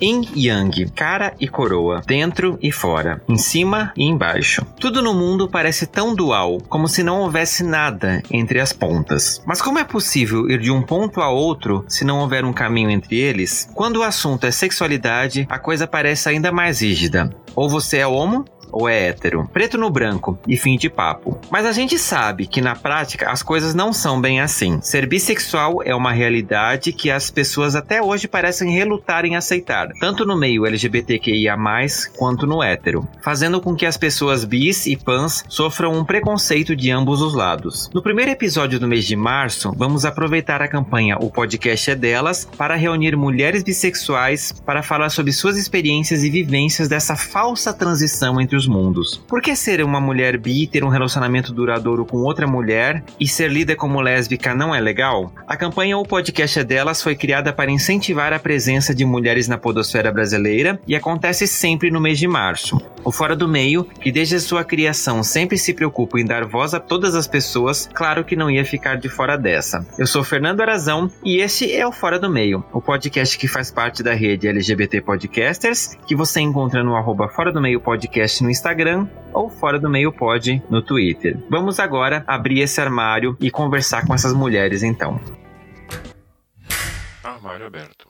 Yin Yang, cara e coroa, dentro e fora, em cima e embaixo. Tudo no mundo parece tão dual, como se não houvesse nada entre as pontas. Mas como é possível ir de um ponto a outro se não houver um caminho entre eles? Quando o assunto é sexualidade, a coisa parece ainda mais rígida. Ou você é homo, ou é hétero. Preto no branco e fim de papo. Mas a gente sabe que na prática as coisas não são bem assim. Ser bissexual é uma realidade que as pessoas até hoje parecem relutar em aceitar, tanto no meio LGBTQIA+, quanto no hétero, fazendo com que as pessoas bis e pans sofram um preconceito de ambos os lados. No primeiro episódio do mês de março, vamos aproveitar a campanha O Podcast é Delas para reunir mulheres bissexuais para falar sobre suas experiências e vivências dessa falsa transição entre os mundos. Por que ser uma mulher bi, ter um relacionamento duradouro com outra mulher e ser lida como lésbica não é legal? A campanha O Podcast é Delas foi criada para incentivar a presença de mulheres na podosfera brasileira e acontece sempre no mês de março. O Fora do Meio, que desde a sua criação sempre se preocupa em dar voz a todas as pessoas, claro que não ia ficar de fora dessa. Eu sou Fernando Arazão e este é o Fora do Meio, o podcast que faz parte da rede LGBT Podcasters, que você encontra no arroba Fora do Meio Podcast no Instagram ou Fora do Meio Pod no Twitter. Vamos agora abrir esse armário e conversar com essas mulheres então. Armário aberto.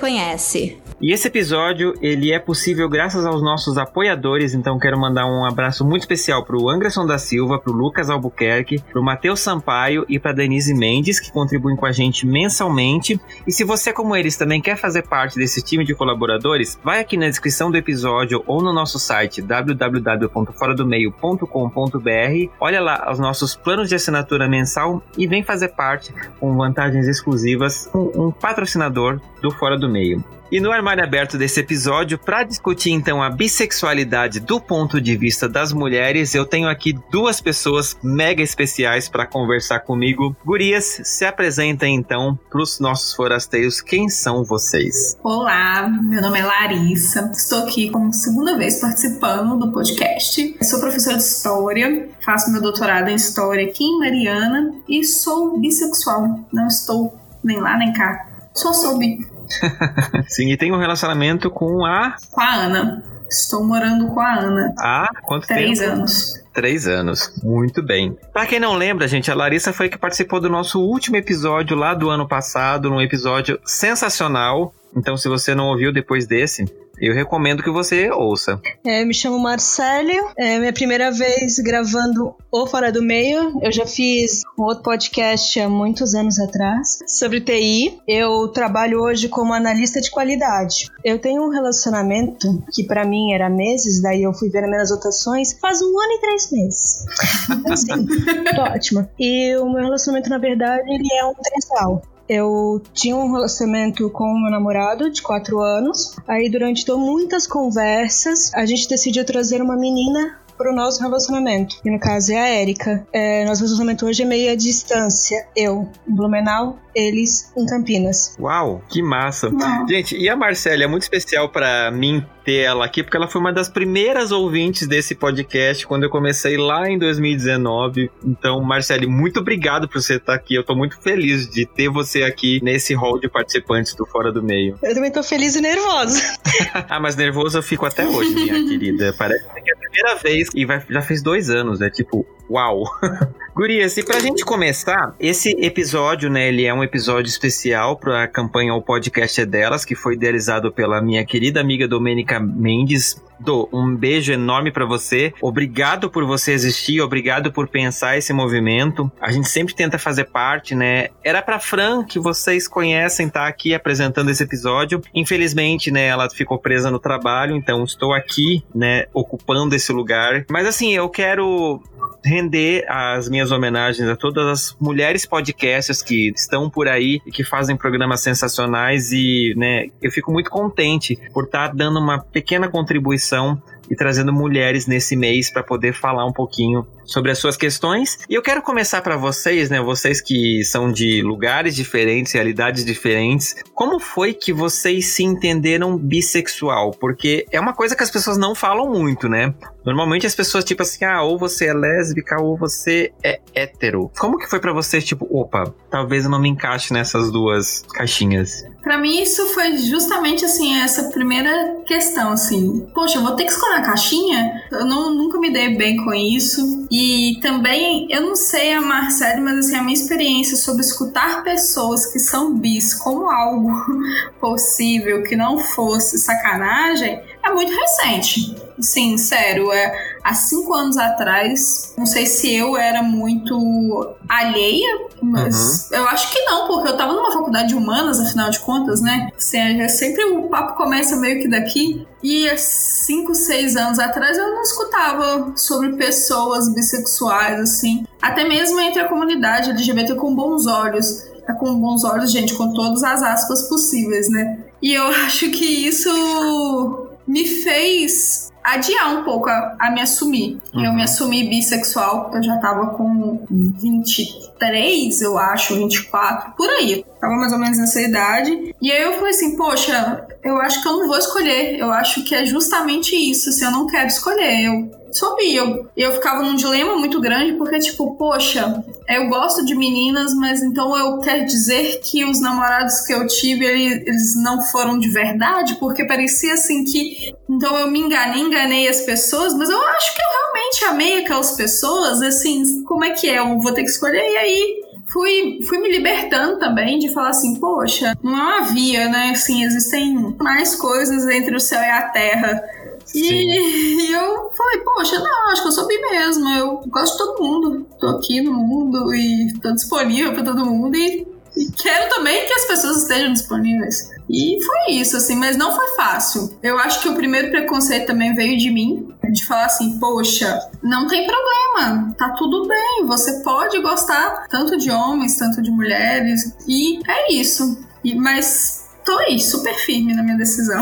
conhece. E esse episódio, ele é possível graças aos nossos apoiadores, então quero mandar um abraço muito especial pro Anderson da Silva, pro Lucas Albuquerque, pro Matheus Sampaio e pra Denise Mendes, que contribuem com a gente mensalmente. E se você, como eles, também quer fazer parte desse time de colaboradores, vai aqui na descrição do episódio ou no nosso site www.foradomeio.com.br, olha lá os nossos planos de assinatura mensal e vem fazer parte com vantagens exclusivas com um patrocinador do Fora do Meio. E no armário aberto desse episódio, para discutir então a bissexualidade do ponto de vista das mulheres, eu tenho aqui duas pessoas mega especiais para conversar comigo. Gurias, se apresentem então para os nossos forasteiros. Quem são vocês? Olá, meu nome é Larissa. Estou aqui como segunda vez participando do podcast. Sou professora de História, faço meu doutorado em História aqui em Mariana e sou bissexual. Não estou nem lá nem cá. Só sou bi. Sim, e tem um relacionamento com a. Com a Ana. Estou morando com a Ana. Há quanto Três tempo? anos. Três anos. Muito bem. Pra quem não lembra, gente, a Larissa foi que participou do nosso último episódio lá do ano passado, num episódio sensacional. Então, se você não ouviu depois desse, eu recomendo que você ouça. É, me chamo Marcélio, é minha primeira vez gravando o Fora do Meio. Eu já fiz um outro podcast há muitos anos atrás sobre TI. Eu trabalho hoje como analista de qualidade. Eu tenho um relacionamento que para mim era meses, daí eu fui ver as minhas rotações faz um ano e três meses. Assim, tô ótima. E o meu relacionamento, na verdade, ele é um trisal. Eu tinha um relacionamento com o meu namorado de quatro anos. Aí, durante to- muitas conversas, a gente decidiu trazer uma menina pro nosso relacionamento. E no caso é a Érica. É, nosso relacionamento hoje é meio à distância. Eu em Blumenau, eles em Campinas. Uau, que massa. Não. Gente, e a Marcela é muito especial pra mim ter ela aqui, porque ela foi uma das primeiras ouvintes desse podcast quando eu comecei lá em 2019. Então, Marcele, muito obrigado por você estar aqui. Eu tô muito feliz de ter você aqui nesse hall de participantes do Fora do Meio. Eu também tô feliz e nervosa. ah, mas nervoso eu fico até hoje, minha querida. Parece que é a primeira vez e vai- já fez dois anos, é tipo Uau! Gurias, e pra gente começar, esse episódio, né, ele é um episódio especial pra campanha O Podcast é Delas, que foi idealizado pela minha querida amiga Domênica Mendes. Do, um beijo enorme para você. Obrigado por você existir, obrigado por pensar esse movimento. A gente sempre tenta fazer parte, né? Era pra Fran, que vocês conhecem, tá aqui apresentando esse episódio. Infelizmente, né, ela ficou presa no trabalho, então estou aqui, né, ocupando esse lugar. Mas assim, eu quero render as minhas homenagens a todas as mulheres podcasters que estão por aí e que fazem programas sensacionais e, né, eu fico muito contente por estar tá dando uma pequena contribuição e trazendo mulheres nesse mês para poder falar um pouquinho sobre as suas questões. E eu quero começar para vocês, né, vocês que são de lugares diferentes, realidades diferentes, como foi que vocês se entenderam bissexual? Porque é uma coisa que as pessoas não falam muito, né? Normalmente as pessoas tipo assim, ah, ou você é lésbica ou você é hétero. Como que foi para vocês tipo, opa, talvez eu não me encaixe nessas duas caixinhas? Para mim isso foi justamente assim essa primeira questão assim. Poxa, eu vou ter que escolher a caixinha? Eu não, nunca me dei bem com isso. E também eu não sei a Marcele, mas assim a minha experiência sobre escutar pessoas que são bis como algo possível que não fosse sacanagem é muito recente. Sim, sério, é há cinco anos atrás, não sei se eu era muito alheia, mas uhum. eu acho que não, porque eu tava numa faculdade de humanas, afinal de contas, né? Assim, é sempre o papo começa meio que daqui. E há cinco, seis anos atrás eu não escutava sobre pessoas bissexuais, assim. Até mesmo entre a comunidade LGBT com bons olhos. É com bons olhos, gente, com todas as aspas possíveis, né? E eu acho que isso me fez adiar um pouco a, a me assumir. Uhum. Eu me assumi bissexual, eu já tava com 23, eu acho, 24, por aí. Tava mais ou menos nessa idade. E aí eu falei assim, poxa, eu acho que eu não vou escolher. Eu acho que é justamente isso, se assim, eu não quero escolher. Eu soube. Eu, eu ficava num dilema muito grande, porque, tipo, poxa, eu gosto de meninas, mas então eu quero dizer que os namorados que eu tive, eles não foram de verdade, porque parecia assim que. Então eu me enganei, enganei as pessoas, mas eu acho que eu realmente amei aquelas pessoas, assim, como é que é? Eu vou ter que escolher, e aí fui, fui me libertando também de falar assim, poxa, não é uma via, né? Assim, existem mais coisas entre o céu e a terra e, e, eu falei, poxa, não, acho que eu sou bem mesmo. Eu gosto de todo mundo. Tô aqui no mundo e tô disponível para todo mundo. E, e, quero também que as pessoas estejam disponíveis. E foi isso, assim, mas não foi fácil. Eu acho que o primeiro preconceito também veio de mim, de falar assim, poxa, não tem problema, tá tudo bem, você pode gostar tanto de homens, tanto de mulheres, e é isso. E, mas tô aí, super firme na minha decisão.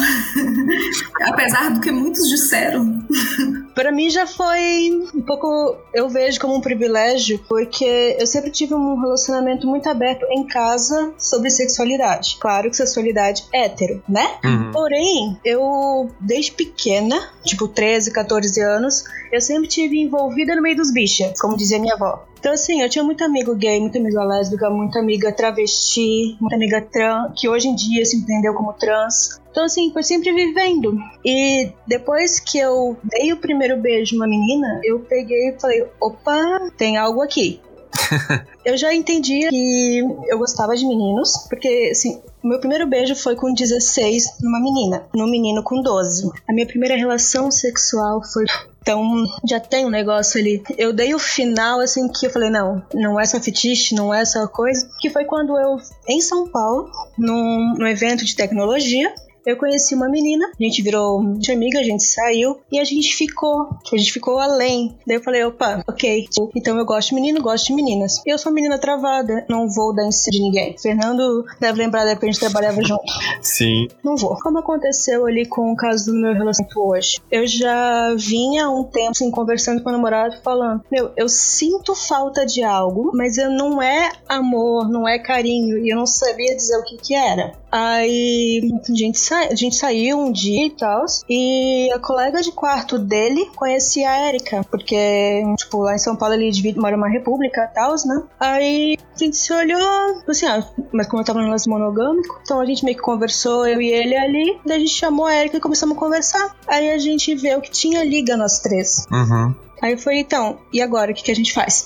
Apesar do que muitos disseram. Para mim já foi um pouco. Eu vejo como um privilégio, porque eu sempre tive um relacionamento muito aberto em casa sobre sexualidade. Claro que sexualidade é hétero, né? Uhum. Porém, eu, desde pequena, tipo 13, 14 anos, eu sempre tive envolvida no meio dos bichos, como dizia minha avó. Então, assim, eu tinha muito amigo gay, muita amiga lésbica, muita amiga travesti, muita amiga trans, que hoje em dia se entendeu como trans. Então, assim, foi sempre vivendo. E depois que eu dei o primeiro beijo uma menina, eu peguei e falei: opa, tem algo aqui. eu já entendia que eu gostava de meninos, porque, assim, meu primeiro beijo foi com 16 numa menina, num menino com 12. A minha primeira relação sexual foi então já tem um negócio ali. Eu dei o final assim que eu falei, não, não é essa fetiche, não é essa coisa. Que foi quando eu, em São Paulo, num, num evento de tecnologia, eu conheci uma menina, a gente virou amiga, a gente saiu e a gente ficou. A gente ficou além. Daí eu falei, opa, ok. Então eu gosto de menino, gosto de meninas. Eu sou menina travada, não vou dar em cima de ninguém. Fernando deve lembrar da época que a gente trabalhava junto. Sim. Não vou. Como aconteceu ali com o caso do meu relacionamento hoje? Eu já vinha há um tempo assim, conversando com o namorado, falando: Meu, eu sinto falta de algo, mas eu não é amor, não é carinho, e eu não sabia dizer o que que era. Aí a gente, sa a gente saiu um dia e tal, e a colega de quarto dele conhecia a Erika, porque, tipo, lá em São Paulo ele divide, mora numa república e tal, né? Aí a gente se olhou, assim, ah, mas como eu tava no lance monogâmico, então a gente meio que conversou, eu e ele ali, daí a gente chamou a Erika e começamos a conversar. Aí a gente vê o que tinha liga nós três. Uhum. Aí eu falei, então, e agora? O que, que a gente faz?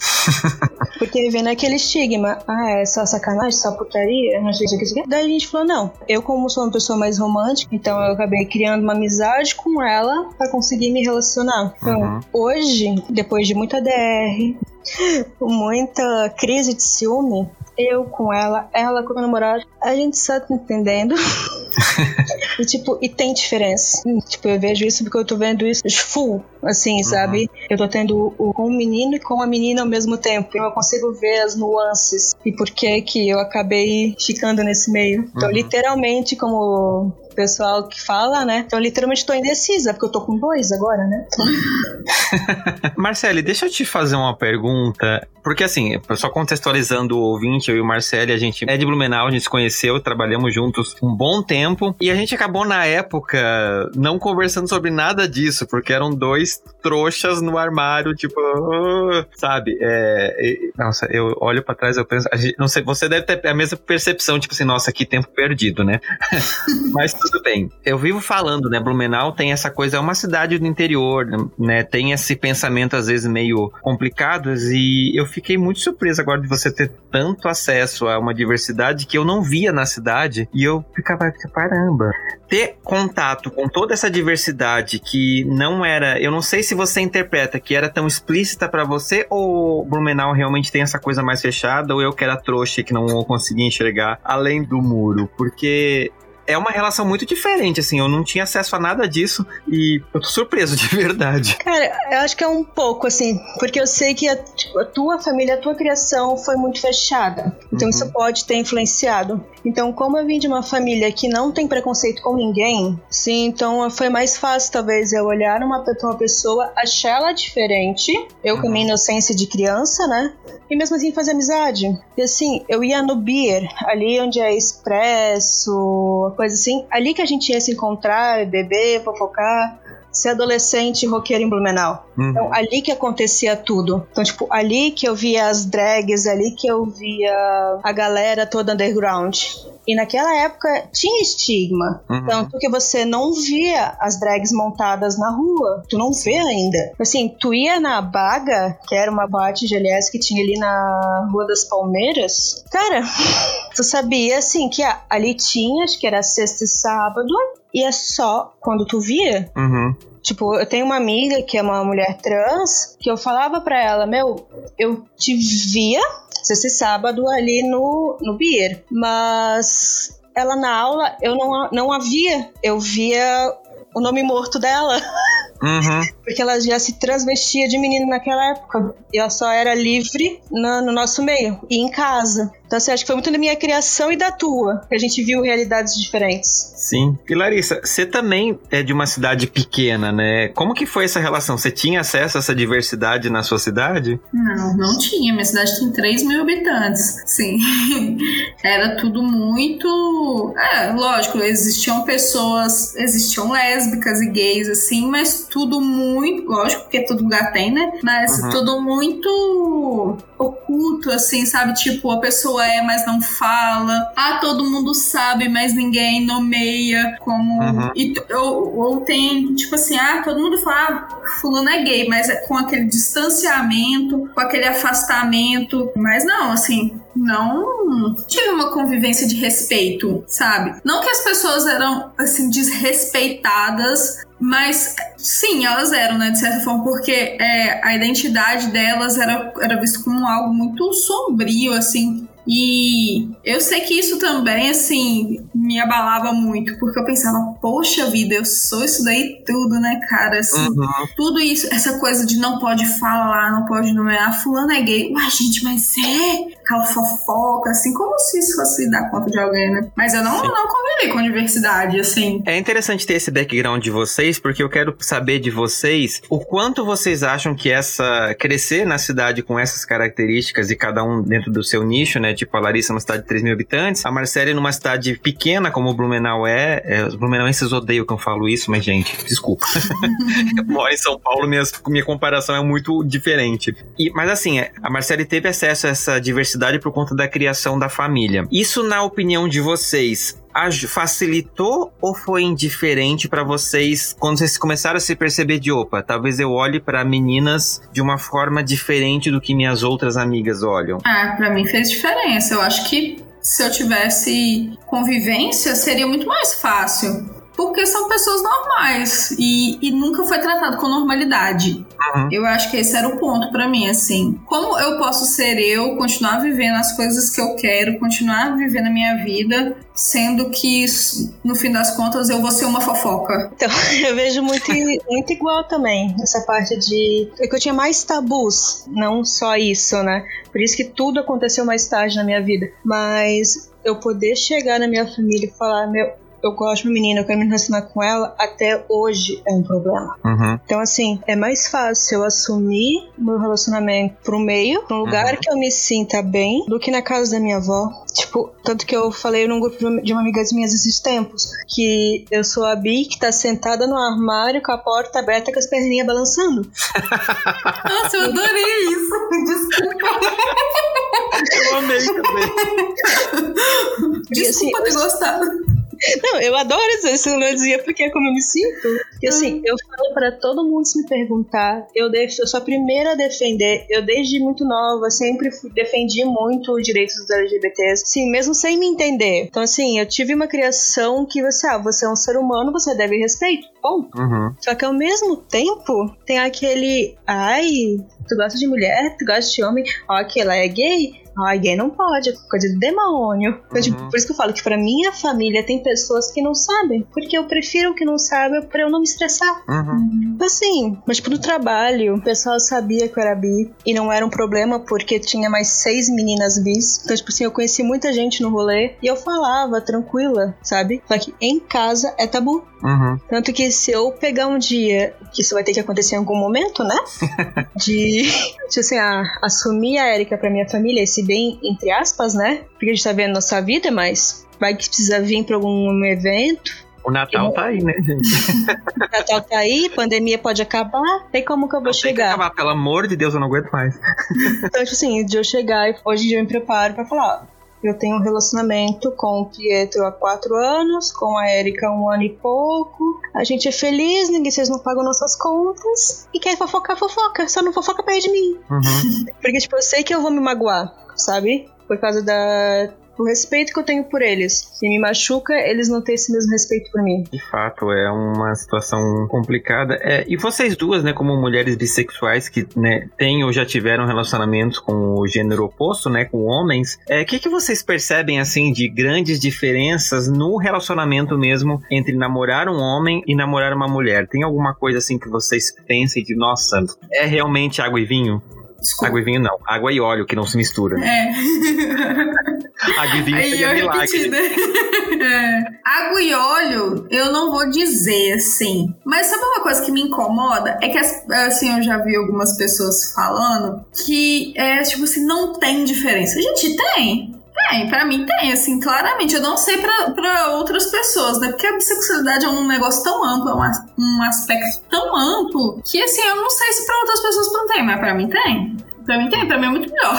Porque vem naquele estigma, ah, é só sacanagem, só putaria, não sei o que. Daí a gente falou, não, eu como sou uma pessoa mais romântica, então eu acabei criando uma amizade com ela para conseguir me relacionar. Então, uhum. hoje, depois de muita DR, muita crise de ciúme, eu com ela, ela com o namorado, a gente só tá entendendo. e tipo, e tem diferença. Tipo, eu vejo isso porque eu tô vendo isso full, assim, uhum. sabe? Eu tô tendo o, com o menino e com a menina ao mesmo tempo. Eu consigo ver as nuances e por que que eu acabei ficando nesse meio. Então, uhum. literalmente, como pessoal que fala, né? Então, literalmente, tô indecisa, porque eu tô com dois agora, né? Marcele, deixa eu te fazer uma pergunta. Porque, assim, só contextualizando o ouvinte, eu e o Marcele, a gente é de Blumenau, a gente se conheceu, trabalhamos juntos um bom tempo. E a gente acabou, na época, não conversando sobre nada disso, porque eram dois trouxas no armário, tipo, uh, sabe? É, nossa, eu olho para trás, eu penso, gente, não sei, você deve ter a mesma percepção, tipo assim, nossa, que tempo perdido, né? Mas tudo bem. Eu vivo falando, né? Blumenau tem essa coisa, é uma cidade do interior, né? Tem esse pensamento às vezes meio complicados e eu fiquei muito surpreso agora de você ter tanto acesso a uma diversidade que eu não na cidade e eu ficava, caramba. Ter contato com toda essa diversidade que não era, eu não sei se você interpreta que era tão explícita para você ou Blumenau realmente tem essa coisa mais fechada ou eu que era trouxa que não conseguia enxergar além do muro, porque é uma relação muito diferente, assim. Eu não tinha acesso a nada disso e eu tô surpreso de verdade. Cara, eu acho que é um pouco, assim, porque eu sei que a, tipo, a tua família, a tua criação foi muito fechada. Então uhum. isso pode ter influenciado. Então, como eu vim de uma família que não tem preconceito com ninguém, sim, então foi mais fácil, talvez, eu olhar uma, uma pessoa, achar ela diferente, eu com a minha uhum. inocência de criança, né? E mesmo assim fazer amizade. E assim, eu ia no beer, ali onde é expresso, coisa assim, ali que a gente ia se encontrar, beber, fofocar ser adolescente roqueiro em Blumenau. Uhum. Então, ali que acontecia tudo. Então, tipo, ali que eu via as drags, ali que eu via a galera toda underground. E naquela época tinha estigma. Uhum. Tanto que você não via as drags montadas na rua. Tu não vê ainda. Assim, tu ia na Baga, que era uma boate GLS que tinha ali na Rua das Palmeiras. Cara, tu sabia, assim, que ali tinha, acho que era sexta e sábado. E é só quando tu via. Uhum. Tipo, eu tenho uma amiga que é uma mulher trans, que eu falava pra ela, meu, eu te via esse sábado ali no, no Beer, mas ela na aula eu não, não havia, eu via o nome morto dela. Uhum. Porque ela já se transvestia de menino naquela época. E ela só era livre no, no nosso meio e em casa. Então, assim, acho que foi muito da minha criação e da tua, que a gente viu realidades diferentes. Sim. E Larissa, você também é de uma cidade pequena, né? Como que foi essa relação? Você tinha acesso a essa diversidade na sua cidade? Não, não tinha. Minha cidade tem 3 mil habitantes. Sim. Era tudo muito. É, lógico, existiam pessoas, existiam lésbicas e gays, assim, mas tudo muito. Lógico, porque todo lugar tem, né? Mas uhum. tudo muito oculto, assim, sabe? Tipo, a pessoa é, mas não fala. Ah, todo mundo sabe, mas ninguém nomeia como. Uhum. E, ou, ou tem, tipo assim, ah, todo mundo fala, ah, fulano é gay, mas é com aquele distanciamento, com aquele afastamento. Mas não, assim, não tive uma convivência de respeito, sabe? Não que as pessoas eram, assim, desrespeitadas, mas sim, elas eram, né, de certa forma, porque é, a identidade delas era, era visto como algo muito sombrio, assim. E eu sei que isso também, assim, me abalava muito, porque eu pensava, poxa vida, eu sou isso daí tudo, né, cara? Assim, uhum. Tudo isso, essa coisa de não pode falar, não pode nomear, fulano é gay. Uai, gente, mas é? Aquela fofoca, assim, como se isso fosse dar conta de alguém, né? Mas eu não, não convivi com diversidade, assim. É interessante ter esse background de vocês, porque eu quero saber de vocês o quanto vocês acham que essa crescer na cidade com essas características e cada um dentro do seu nicho, né? Tipo, a Larissa é uma cidade de 3 mil habitantes, a Marcele numa cidade pequena como o Blumenau é. é os blumenauenses odeiam que eu falo isso, mas, gente, desculpa. eu moro em São Paulo, minha, minha comparação é muito diferente. E, mas assim, a Marcele teve acesso a essa diversidade por conta da criação da família. Isso, na opinião de vocês, facilitou ou foi indiferente para vocês quando vocês começaram a se perceber de opa, talvez eu olhe para meninas de uma forma diferente do que minhas outras amigas olham? Ah, para mim fez diferença. Eu acho que se eu tivesse convivência, seria muito mais fácil porque são pessoas normais e, e nunca foi tratado com normalidade. Uhum. Eu acho que esse era o ponto para mim, assim. Como eu posso ser eu, continuar vivendo as coisas que eu quero, continuar vivendo a minha vida, sendo que no fim das contas eu vou ser uma fofoca. Então, eu vejo muito, muito igual também, essa parte de. É que eu tinha mais tabus, não só isso, né? Por isso que tudo aconteceu mais tarde na minha vida. Mas eu poder chegar na minha família e falar: meu, eu gosto de uma menina, eu quero me relacionar com ela, até hoje é um problema. Uhum. Então, assim, é mais fácil eu assumir meu relacionamento pro meio, pra um lugar uhum. que eu me sinta bem, do que na casa da minha avó. Tipo, tanto que eu falei num grupo de uma amiga minhas esses tempos, que eu sou a Bi que tá sentada no armário com a porta aberta com as perninhas balançando. Nossa, eu adorei isso. Desculpa. Eu amei também. Desculpa assim, ter gostado. Não, eu adoro não dizia porque é como eu me sinto. E assim, hum. eu falo para todo mundo se me perguntar, eu, def, eu sou a primeira a defender, eu desde muito nova sempre fui, defendi muito os direitos dos LGBTs, sim, mesmo sem me entender. Então assim, eu tive uma criação que você, ah, você é um ser humano, você deve respeito. Bom, uhum. só que ao mesmo tempo tem aquele, ai, tu gosta de mulher, tu gosta de homem, ó, aquela é gay, Ai, gay não pode, é coisa de demônio. Uhum. Tipo, por isso que eu falo que pra minha família tem pessoas que não sabem. Porque eu prefiro que não saibam pra eu não me estressar. Uhum. Assim, mas tipo, no trabalho, o pessoal sabia que eu era bi. E não era um problema porque tinha mais seis meninas bis. Então, tipo assim, eu conheci muita gente no rolê. E eu falava tranquila, sabe? Só que em casa é tabu. Uhum. Tanto que se eu pegar um dia, que isso vai ter que acontecer em algum momento, né? de, tipo assim, ah, assumir a Erika pra minha família, esse bem, entre aspas, né? Porque a gente tá vendo nossa vida, mas vai que precisa vir pra algum evento. O Natal eu... tá aí, né, gente? o Natal tá aí, pandemia pode acabar. Tem como que eu vou não, chegar? Tem que acabar, pelo amor de Deus, eu não aguento mais. então, tipo assim, de eu chegar, hoje eu me preparo pra falar, eu tenho um relacionamento com o Pietro há quatro anos, com a Erika um ano e pouco. A gente é feliz, ninguém vocês não pagam nossas contas. E quer fofocar, fofoca. Só não fofoca perto de mim. Uhum. Porque, tipo, eu sei que eu vou me magoar, sabe? Por causa da o respeito que eu tenho por eles. Se me machuca, eles não têm esse mesmo respeito por mim. De fato, é uma situação complicada. É, e vocês duas, né, como mulheres bissexuais que né, têm ou já tiveram relacionamentos com o gênero oposto, né, com homens, o é, que, que vocês percebem, assim, de grandes diferenças no relacionamento mesmo entre namorar um homem e namorar uma mulher? Tem alguma coisa, assim, que vocês pensem de, nossa, é realmente água e vinho? Desculpa. Água e vinho não. Água e óleo que não se mistura. É. Água e vinho Aí seria milagre. É. Água e óleo, eu não vou dizer assim. Mas sabe uma coisa que me incomoda? É que assim, eu já vi algumas pessoas falando que é tipo assim, não tem diferença. Gente, tem. Tem, pra mim tem, assim, claramente. Eu não sei pra, pra outras pessoas, né? Porque a bissexualidade é um negócio tão amplo, é um, um aspecto tão amplo, que, assim, eu não sei se pra outras pessoas não tem, mas pra mim tem. Pra mim tem, pra mim é muito melhor.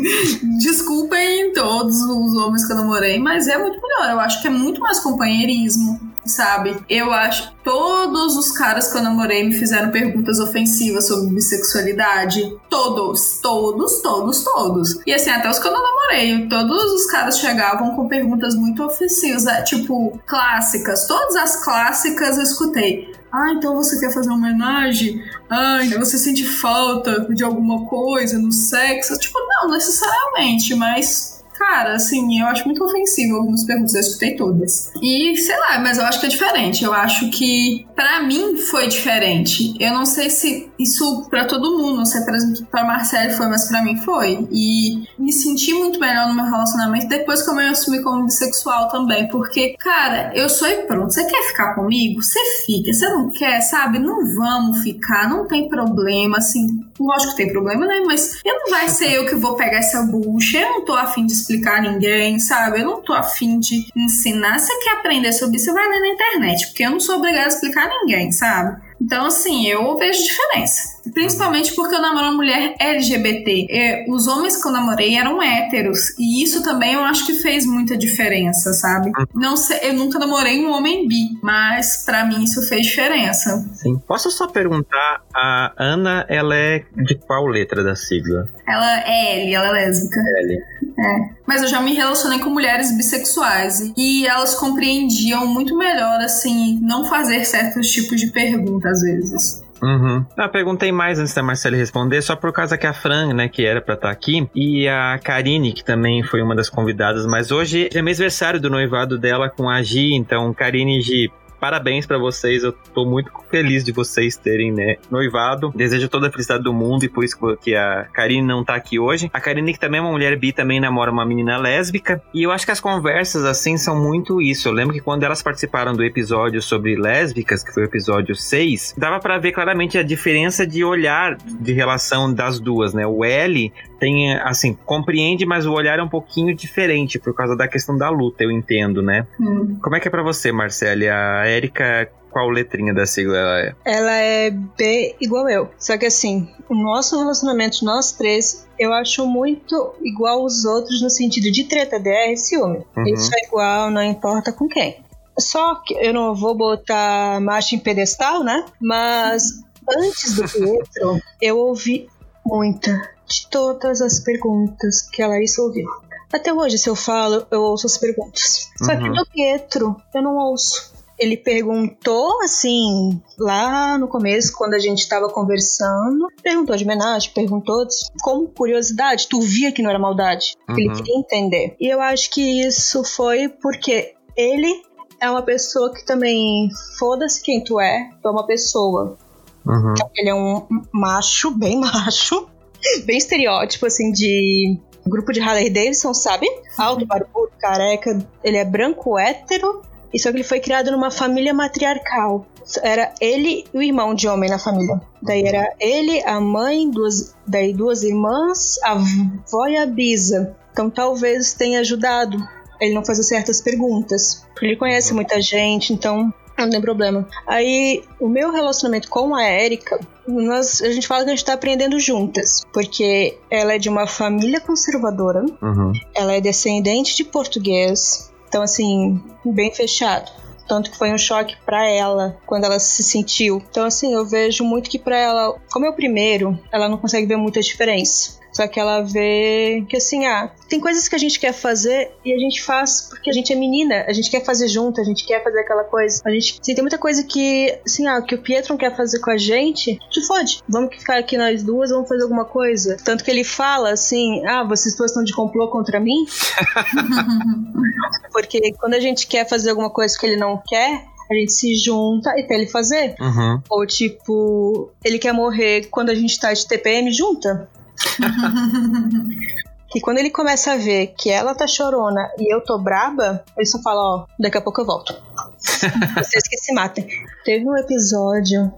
Desculpem todos os homens que eu namorei, mas é muito melhor. Eu acho que é muito mais companheirismo sabe? Eu acho todos os caras que eu namorei me fizeram perguntas ofensivas sobre bissexualidade. Todos, todos, todos, todos. E assim, até os que eu não namorei, todos os caras chegavam com perguntas muito ofensivas, é, tipo, clássicas. Todas as clássicas eu escutei. Ah, então você quer fazer uma homenagem? Ah, então você sente falta de alguma coisa no sexo? Tipo, não necessariamente, mas Cara, assim, eu acho muito ofensivo algumas perguntas, eu escutei todas. E, sei lá, mas eu acho que é diferente. Eu acho que, para mim, foi diferente. Eu não sei se isso para todo mundo, não sei, exemplo, pra Marcele foi, mas para mim foi. E me senti muito melhor no meu relacionamento depois que eu me assumi como bissexual também. Porque, cara, eu sou e pronto. Você quer ficar comigo? Você fica. Você não quer, sabe? Não vamos ficar, não tem problema, assim. Lógico que tem problema, né? Mas eu não vai ser eu que vou pegar essa bucha. Eu não tô afim de explicar a ninguém, sabe? Eu não tô afim de ensinar. Você quer aprender sobre isso, vai ler na internet, porque eu não sou obrigada a explicar a ninguém, sabe? Então, assim, eu vejo diferença. Principalmente porque eu namoro uma mulher LGBT. É, os homens que eu namorei eram héteros. E isso também eu acho que fez muita diferença, sabe? Não sei, eu nunca namorei um homem bi, mas para mim isso fez diferença. Sim. Posso só perguntar, a Ana, ela é de qual letra da sigla? Ela é L, ela é lésbica. L. É. Mas eu já me relacionei com mulheres bissexuais e elas compreendiam muito melhor, assim, não fazer certos tipos de perguntas às vezes. Uhum. Eu perguntei mais antes da Marcela responder, só por causa que a Fran, né, que era pra estar tá aqui, e a Karine, que também foi uma das convidadas, mas hoje é aniversário do noivado dela com a Gi, então Karine e Gi, parabéns para vocês. Eu tô muito feliz de vocês terem, né, noivado. Desejo toda a felicidade do mundo e por isso que a Karine não tá aqui hoje. A Karine, que também é uma mulher bi, também namora uma menina lésbica. E eu acho que as conversas, assim, são muito isso. Eu lembro que quando elas participaram do episódio sobre lésbicas, que foi o episódio 6, dava para ver claramente a diferença de olhar de relação das duas, né? O L tem, assim, compreende, mas o olhar é um pouquinho diferente por causa da questão da luta, eu entendo, né? Hum. Como é que é para você, Marcele? A Érica qual letrinha da sigla ela é? Ela é B igual eu. Só que assim, o nosso relacionamento, nós três, eu acho muito igual aos outros no sentido de treta, DR e ciúme. Uhum. Isso é igual, não importa com quem. Só que eu não vou botar macho em pedestal, né? Mas antes do Pietro, eu ouvi muita de todas as perguntas que a Larissa ouviu. Até hoje, se eu falo, eu ouço as perguntas. Só que do Pietro, eu não ouço ele perguntou assim, lá no começo, quando a gente estava conversando, perguntou de homenagem, perguntou como curiosidade, tu via que não era maldade. Uhum. Ele queria entender. E eu acho que isso foi porque ele é uma pessoa que também, foda-se quem tu é, tu é uma pessoa. Uhum. Ele é um macho, bem macho, bem estereótipo, assim, de grupo de Harley Davidson, sabe? Alto, barbudo, careca. Ele é branco, hétero, e só que ele foi criado numa família matriarcal. Era ele e o irmão de homem na família. Daí era ele, a mãe, duas, daí duas irmãs, a avó e a bisa. Então talvez tenha ajudado ele não fazer certas perguntas. Ele conhece muita gente, então não tem problema. Aí, o meu relacionamento com a Erika, nós, a gente fala que a gente tá aprendendo juntas. Porque ela é de uma família conservadora, uhum. ela é descendente de português, então, assim, bem fechado. Tanto que foi um choque para ela quando ela se sentiu. Então, assim, eu vejo muito que para ela, como é o primeiro, ela não consegue ver muita diferença. Só que ela vê que assim, ah, tem coisas que a gente quer fazer e a gente faz porque a gente é menina, a gente quer fazer junto, a gente quer fazer aquela coisa. A gente, assim, tem muita coisa que, assim, ah, que o Pietro não quer fazer com a gente, te fode. Vamos ficar aqui nós duas, vamos fazer alguma coisa. Tanto que ele fala assim, ah, vocês duas estão de complô contra mim? porque quando a gente quer fazer alguma coisa que ele não quer, a gente se junta e pra ele fazer. Uhum. Ou tipo, ele quer morrer quando a gente tá de TPM junta. que quando ele começa a ver que ela tá chorona e eu tô braba, ele só fala, ó, daqui a pouco eu volto. Vocês que se matem. Teve um episódio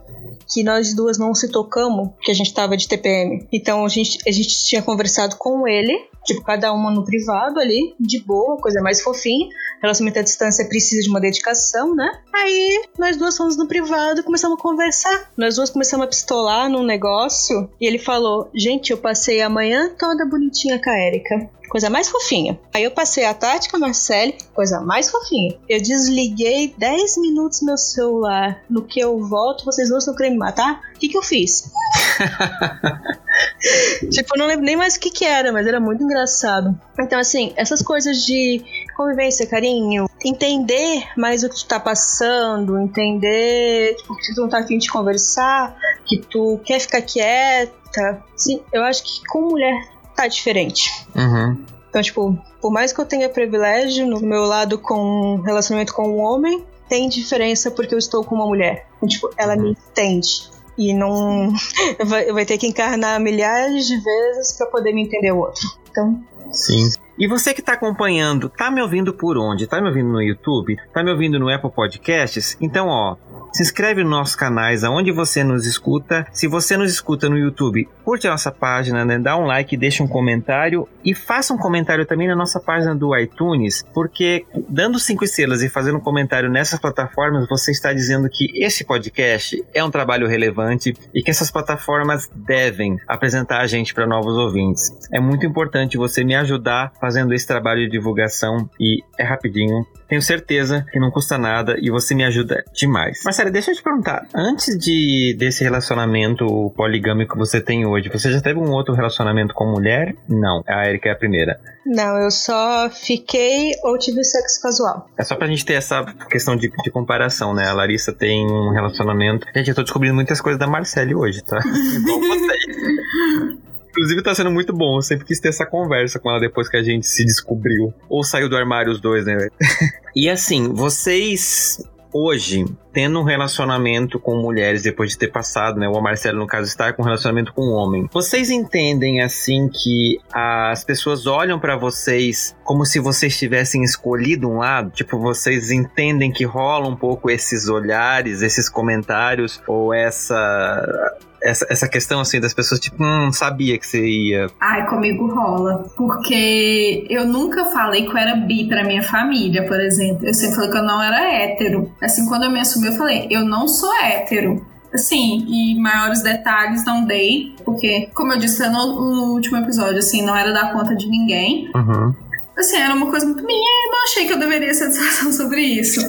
que nós duas não se tocamos, que a gente tava de TPM. Então a gente, a gente tinha conversado com ele, tipo, cada uma no privado ali, de boa, coisa mais fofinha relacionamento à distância precisa de uma dedicação, né? Aí nós duas fomos no privado começamos a conversar. Nós duas começamos a pistolar num negócio e ele falou: Gente, eu passei a manhã toda bonitinha com a Erika coisa mais fofinha. Aí eu passei a tática Marcele, coisa mais fofinha. Eu desliguei 10 minutos meu celular. No que eu volto, vocês não estão querendo me matar? O que, que eu fiz? tipo, eu não lembro nem mais o que, que era, mas era muito engraçado. Então, assim, essas coisas de convivência, carinho, entender mais o que tu tá passando, entender tipo, que tu não tá afim de conversar, que tu quer ficar quieta. Sim, eu acho que com mulher tá diferente. Uhum. Então, tipo, por mais que eu tenha privilégio no meu lado com relacionamento com um homem, tem diferença porque eu estou com uma mulher. Então, tipo, ela me entende. E não. vai, vai ter que encarnar milhares de vezes para poder me entender o outro. Então. Sim. E você que está acompanhando, tá me ouvindo por onde? Tá me ouvindo no YouTube? Tá me ouvindo no Apple Podcasts? Então, ó, se inscreve nos nossos canais, aonde você nos escuta. Se você nos escuta no YouTube, curte a nossa página, né? dá um like, deixa um comentário e faça um comentário também na nossa página do iTunes, porque dando cinco estrelas e fazendo um comentário nessas plataformas, você está dizendo que esse podcast é um trabalho relevante e que essas plataformas devem apresentar a gente para novos ouvintes. É muito importante você me ajudar fazendo esse trabalho de divulgação e é rapidinho. Tenho certeza que não custa nada e você me ajuda demais. Marcela, deixa eu te perguntar, antes de desse relacionamento poligâmico que você tem hoje, você já teve um outro relacionamento com mulher? Não, a Erika é a primeira. Não, eu só fiquei ou tive sexo casual. É só pra gente ter essa questão de, de comparação, né? A Larissa tem um relacionamento. Gente, eu tô descobrindo muitas coisas da Marcele hoje, tá? Igual vocês. Inclusive tá sendo muito bom. Eu sempre quis ter essa conversa com ela depois que a gente se descobriu. Ou saiu do armário os dois, né? e assim, vocês hoje, tendo um relacionamento com mulheres depois de ter passado, né? O Marcelo, no caso, está com um relacionamento com um homem. Vocês entendem, assim, que as pessoas olham para vocês como se vocês tivessem escolhido um lado? Tipo, vocês entendem que rola um pouco esses olhares, esses comentários, ou essa essa, essa questão assim das pessoas, tipo, hum, sabia que você ia. Ai, comigo rola. Porque eu nunca falei que eu era bi pra minha família, por exemplo. Eu sempre falei que eu não era hétero. Assim, quando eu me assumi, eu falei, eu não sou hétero. Assim, e maiores detalhes não dei, porque, como eu disse no, no último episódio, assim, não era dar conta de ninguém. Uhum. Assim, era uma coisa muito minha e não achei que eu deveria ser discussão sobre isso.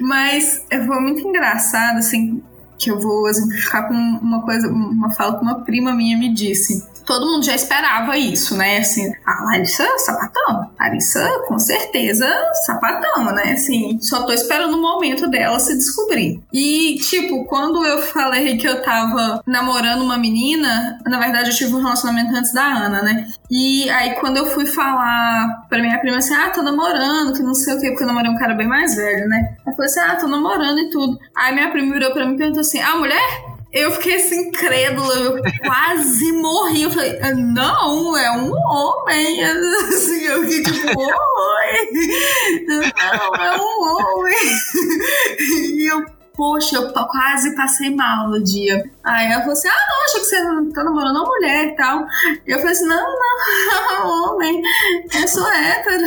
Mas foi muito engraçado, assim, que eu vou exemplificar com uma coisa, uma fala que uma prima minha me disse todo mundo já esperava isso, né? Assim, a Larissa, sapatão. Larissa, com certeza, sapatão, né? Assim, só tô esperando o momento dela se descobrir. E, tipo, quando eu falei que eu tava namorando uma menina, na verdade eu tive um relacionamento antes da Ana, né? E aí, quando eu fui falar pra minha prima assim, ah, tô namorando, que não sei o quê, porque eu namorei um cara bem mais velho, né? Eu falei assim, ah, tô namorando e tudo. Aí minha prima virou pra mim e perguntou assim, ah, mulher? Eu fiquei assim, incrédula, eu quase morri. Eu falei, não, é um homem. Assim, eu fiquei tipo, oi. Não, é um homem. E eu poxa, eu quase passei mal no dia. Aí ela falou assim: ah, não, achei que você tá namorando uma mulher e tal. E eu falei assim: não, não, homem, eu sou hétero.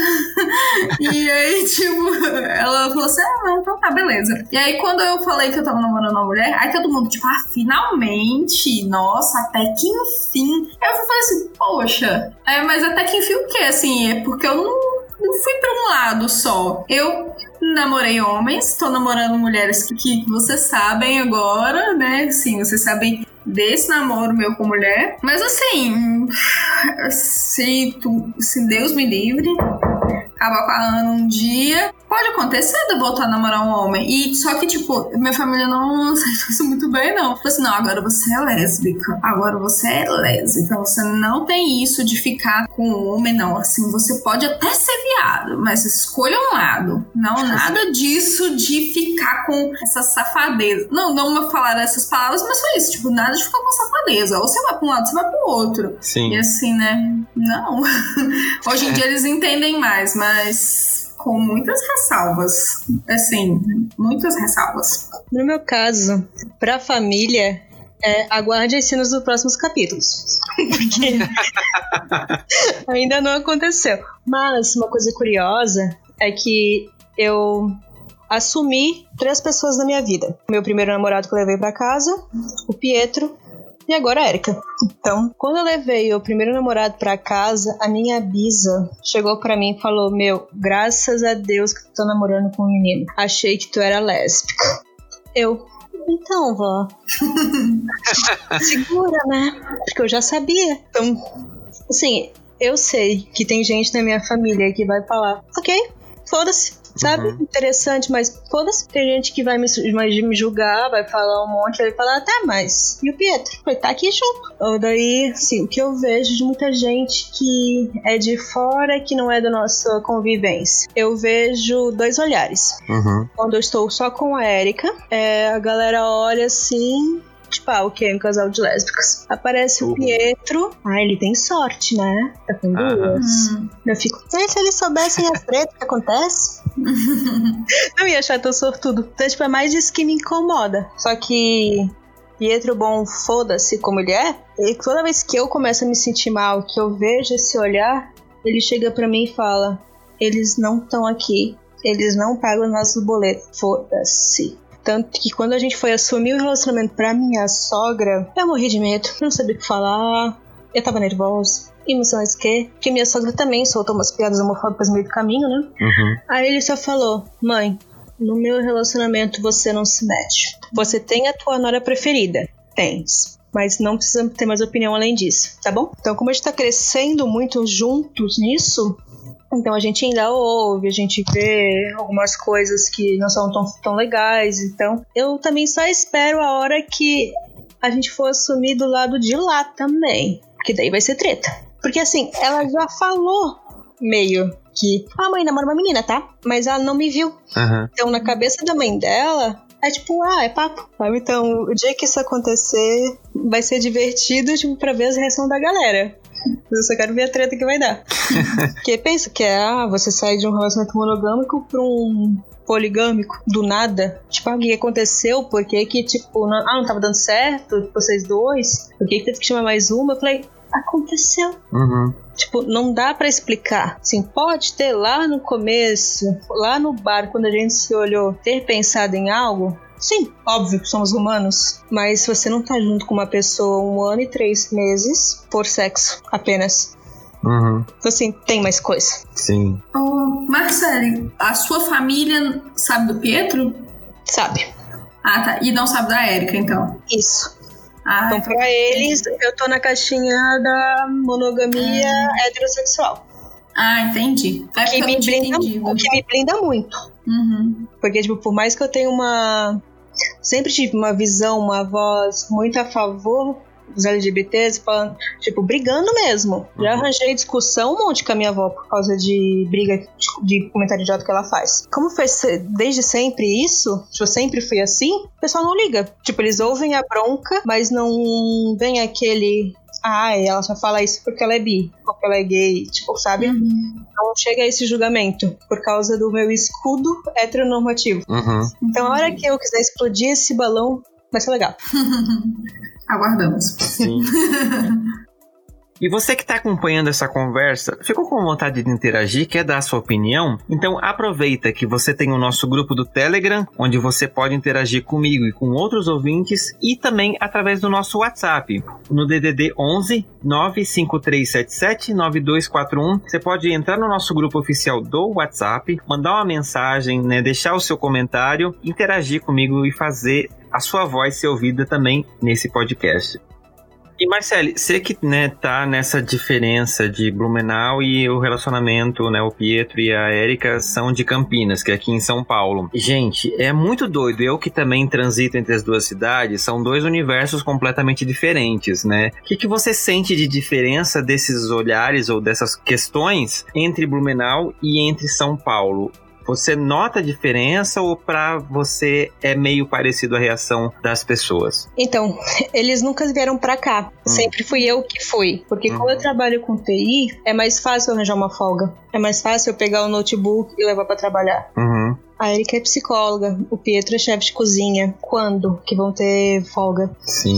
e aí, tipo, ela falou assim: ah, não, então tá, beleza. E aí, quando eu falei que eu tava namorando uma mulher, aí todo mundo, tipo, ah, finalmente, nossa, até que enfim. Aí eu falei assim: poxa, é, mas até que enfim o quê? Assim, é porque eu não não fui para um lado só. Eu namorei homens, estou namorando mulheres que, que vocês sabem agora, né? Sim, vocês sabem desse namoro meu com mulher. Mas assim, se, tu, se Deus me livre, acabar com a Ana um dia, pode acontecer de eu voltar a namorar um homem. E só que, tipo, minha família não aceitou isso muito bem, não. Falei assim, não, agora você é lésbica. Agora você é lésbica. Você não tem isso de ficar com um homem, não. Assim, você pode até ser viado, mas escolha um lado. Não, nada disso de ficar com essa safadeza. Não, não vou falar essas palavras, mas foi isso. Tipo, nada de ficar com safadeza. Ou você vai pra um lado, você vai pro outro. Sim. E assim, né? Não. Hoje em dia eles entendem mais, mas com muitas ressalvas. Assim, muitas ressalvas. No meu caso, pra família, é, aguarde as cenas dos próximos capítulos. Porque ainda não aconteceu. Mas uma coisa curiosa é que eu assumi três pessoas na minha vida. Meu primeiro namorado que eu levei para casa, o Pietro, e agora a Erika. Então, quando eu levei o primeiro namorado para casa, a minha bisa chegou para mim e falou: Meu, graças a Deus que tu tá namorando com um menino. Achei que tu era lésbica. Eu. Então, vó. Segura, né? Porque eu já sabia. Então, assim, eu sei que tem gente na minha família que vai falar: Ok, foda-se sabe? Uhum. Interessante, mas foda-se. Tem gente que vai me, vai me julgar, vai falar um monte, vai falar, tá, mas e o Pietro? Vai tá aqui junto. Ou daí, assim, o que eu vejo de muita gente que é de fora, que não é da nossa convivência. Eu vejo dois olhares. Uhum. Quando eu estou só com a Erika, é, a galera olha assim, Tipo, ah, o que? Um casal de lésbicas. Aparece o Pietro. Ah, ele tem sorte, né? Tá com duas. Hum. Eu fico. E se eles soubessem as tretas que acontece? não ia achar tão sortudo. Então, tipo, é mais isso que me incomoda. Só que Pietro Bom, foda-se como ele é, e toda vez que eu começo a me sentir mal, que eu vejo esse olhar, ele chega para mim e fala: Eles não estão aqui, eles não pagam nossos boletos, foda-se. Tanto que quando a gente foi assumir o relacionamento pra minha sogra, eu morri de medo, não sabia o que falar, eu tava nervosa. E sei mais o que. Minha sogra também soltou umas piadas homofóbicas no meio do caminho, né? Uhum. Aí ele só falou: Mãe, no meu relacionamento você não se mete. Você tem a tua nora preferida? Tens. Mas não precisa ter mais opinião além disso, tá bom? Então, como a gente tá crescendo muito juntos nisso, então a gente ainda ouve, a gente vê algumas coisas que não são tão, tão legais. Então eu também só espero a hora que a gente for assumir do lado de lá também. Porque daí vai ser treta. Porque assim, ela já falou meio que a mãe namora uma menina, tá? Mas ela não me viu. Uhum. Então na cabeça da mãe dela. É tipo, ah, é papo, sabe? Então, o dia que isso acontecer, vai ser divertido, tipo, pra ver a reação da galera. Eu só quero ver a treta que vai dar. Porque pensa que é, ah, você sai de um relacionamento monogâmico pra um poligâmico, do nada. Tipo, ah, o que aconteceu? Por que que, tipo, não, ah, não tava dando certo, vocês dois? Por que que teve que chamar mais uma? Eu falei, aconteceu. Uhum. Tipo, não dá pra explicar. Assim, pode ter lá no começo, lá no bar, quando a gente se olhou, ter pensado em algo. Sim, óbvio que somos humanos. Mas se você não tá junto com uma pessoa um ano e três meses por sexo apenas. Uhum. Então, assim, tem mais coisa. Sim. Ô, Marcele, a sua família sabe do Pietro? Sabe? Ah, tá. E não sabe da Érica, então. Isso. Ah, Então, pra eles, eu tô na caixinha da monogamia heterossexual. ah entendi. O que, me blinda, o que me blinda muito. Uhum. Porque, tipo, por mais que eu tenha uma. Sempre tive uma visão, uma voz muito a favor dos LGBTs, falando, tipo, brigando mesmo. Já Uhum. arranjei discussão um monte com a minha avó por causa de briga, de comentário idiota que ela faz. Como foi se- desde sempre isso, tipo, sempre fui assim, o pessoal não liga. Tipo, eles ouvem a bronca, mas não vem aquele. Ai, ela só fala isso porque ela é bi, porque ela é gay, tipo, sabe? Uhum. Não chega a esse julgamento por causa do meu escudo heteronormativo. Uhum. Então, a hora que eu quiser explodir esse balão, vai ser legal. Aguardamos. Sim. E você que está acompanhando essa conversa, ficou com vontade de interagir, quer dar a sua opinião? Então aproveita que você tem o nosso grupo do Telegram, onde você pode interagir comigo e com outros ouvintes, e também através do nosso WhatsApp, no DDD 11 95377 9241. Você pode entrar no nosso grupo oficial do WhatsApp, mandar uma mensagem, né, deixar o seu comentário, interagir comigo e fazer a sua voz ser ouvida também nesse podcast. E Marcele, você que né, tá nessa diferença de Blumenau e o relacionamento, né? O Pietro e a Érica são de Campinas, que é aqui em São Paulo. Gente, é muito doido. Eu que também transito entre as duas cidades, são dois universos completamente diferentes, né? O que, que você sente de diferença desses olhares ou dessas questões entre Blumenau e entre São Paulo? Você nota a diferença ou pra você é meio parecido a reação das pessoas? Então, eles nunca vieram pra cá. Hum. Sempre fui eu que fui. Porque Uhum. como eu trabalho com TI, é mais fácil arranjar uma folga. É mais fácil eu pegar o notebook e levar pra trabalhar. Uhum. A Erika é psicóloga, o Pietro é chefe de cozinha. Quando que vão ter folga? Sim.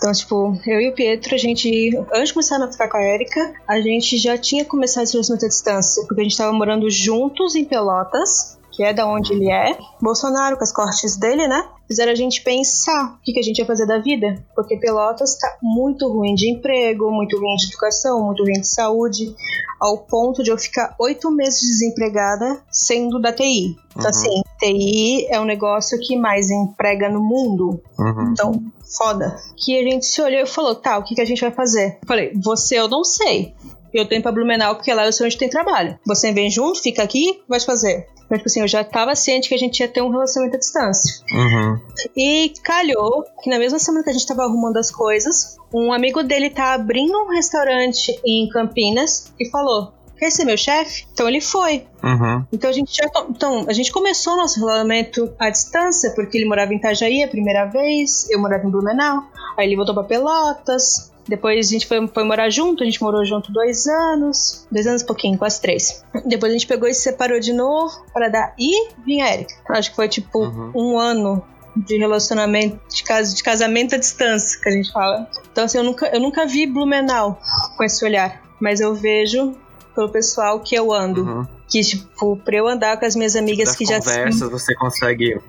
Então, tipo, eu e o Pietro, a gente, antes de começar a ficar com a Erika, a gente já tinha começado esse relacionamento à distância, porque a gente tava morando juntos em Pelotas, que é da onde ele é. Bolsonaro, com as cortes dele, né? Fizeram a gente pensar o que, que a gente ia fazer da vida, porque Pelotas tá muito ruim de emprego, muito ruim de educação, muito ruim de saúde, ao ponto de eu ficar oito meses desempregada sendo da TI. Então, Uhum. assim, TI é um negócio que mais emprega no mundo. Uhum. Então, foda. Que a gente se olhou e falou, tá, o que, que a gente vai fazer? Eu falei, você eu não sei. Eu tô indo pra Blumenau porque lá eu sei onde tem trabalho. Você vem junto, fica aqui, vai fazer. Mas, tipo assim, eu já tava ciente que a gente ia ter um relacionamento à distância. Uhum. E calhou que na mesma semana que a gente tava arrumando as coisas, um amigo dele tá abrindo um restaurante em Campinas e falou: Quer ser meu chefe? Então ele foi. Uhum. Então a gente já então a gente começou nosso relacionamento à distância porque ele morava em Itajaí a primeira vez, eu morava em Blumenau, aí ele voltou pra Pelotas, Depois a gente foi, foi morar junto, a gente morou junto dois anos, dois anos e pouquinho, quase três. Depois a gente pegou e se separou de novo para dar e vinha a Erika. Acho que foi tipo uhum. um ano de relacionamento, de, cas de casamento à distância, que a gente fala. Então, assim, eu nunca, eu nunca vi Blumenau com esse olhar, mas eu vejo pelo pessoal que eu ando. Uhum. Que, tipo, pra eu andar com as minhas amigas que já. conversas você consegue.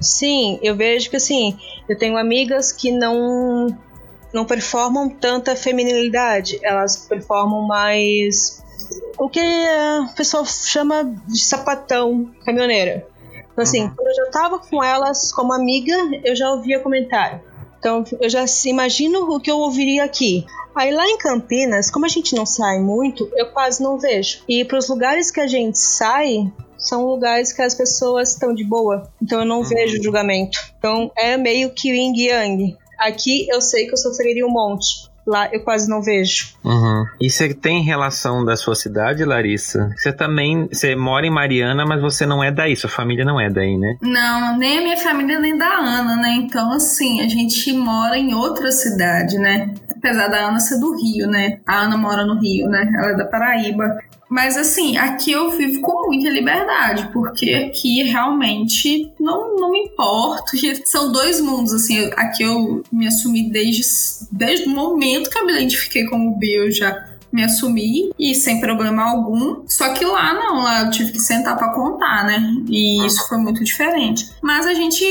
Sim, eu vejo que, assim, eu tenho amigas que não não performam tanta feminilidade, elas performam mais o que a pessoa chama de sapatão caminhoneira. Então, assim, uhum. quando eu já tava com elas como amiga, eu já ouvia comentário. Então, eu já imagino o que eu ouviria aqui. Aí lá em Campinas, como a gente não sai muito, eu quase não vejo. E para os lugares que a gente sai, são lugares que as pessoas estão de boa. Então eu não uhum. vejo julgamento. Então é meio que yin yang. Aqui eu sei que eu sofreria um monte. Lá eu quase não vejo. Uhum. E você tem relação da sua cidade, Larissa? Você também. Você mora em Mariana, mas você não é daí, sua família não é daí, né? Não, nem a minha família, nem da Ana, né? Então, assim, a gente mora em outra cidade, né? Apesar da Ana ser do Rio, né? A Ana mora no Rio, né? Ela é da Paraíba. Mas assim, aqui eu vivo com muita liberdade, porque aqui realmente não, não me importo. São dois mundos, assim, aqui eu me assumi desde, desde o momento que eu me identifiquei como bi, eu já me assumi e sem problema algum. Só que lá não, lá eu tive que sentar para contar, né? E isso foi muito diferente. Mas a gente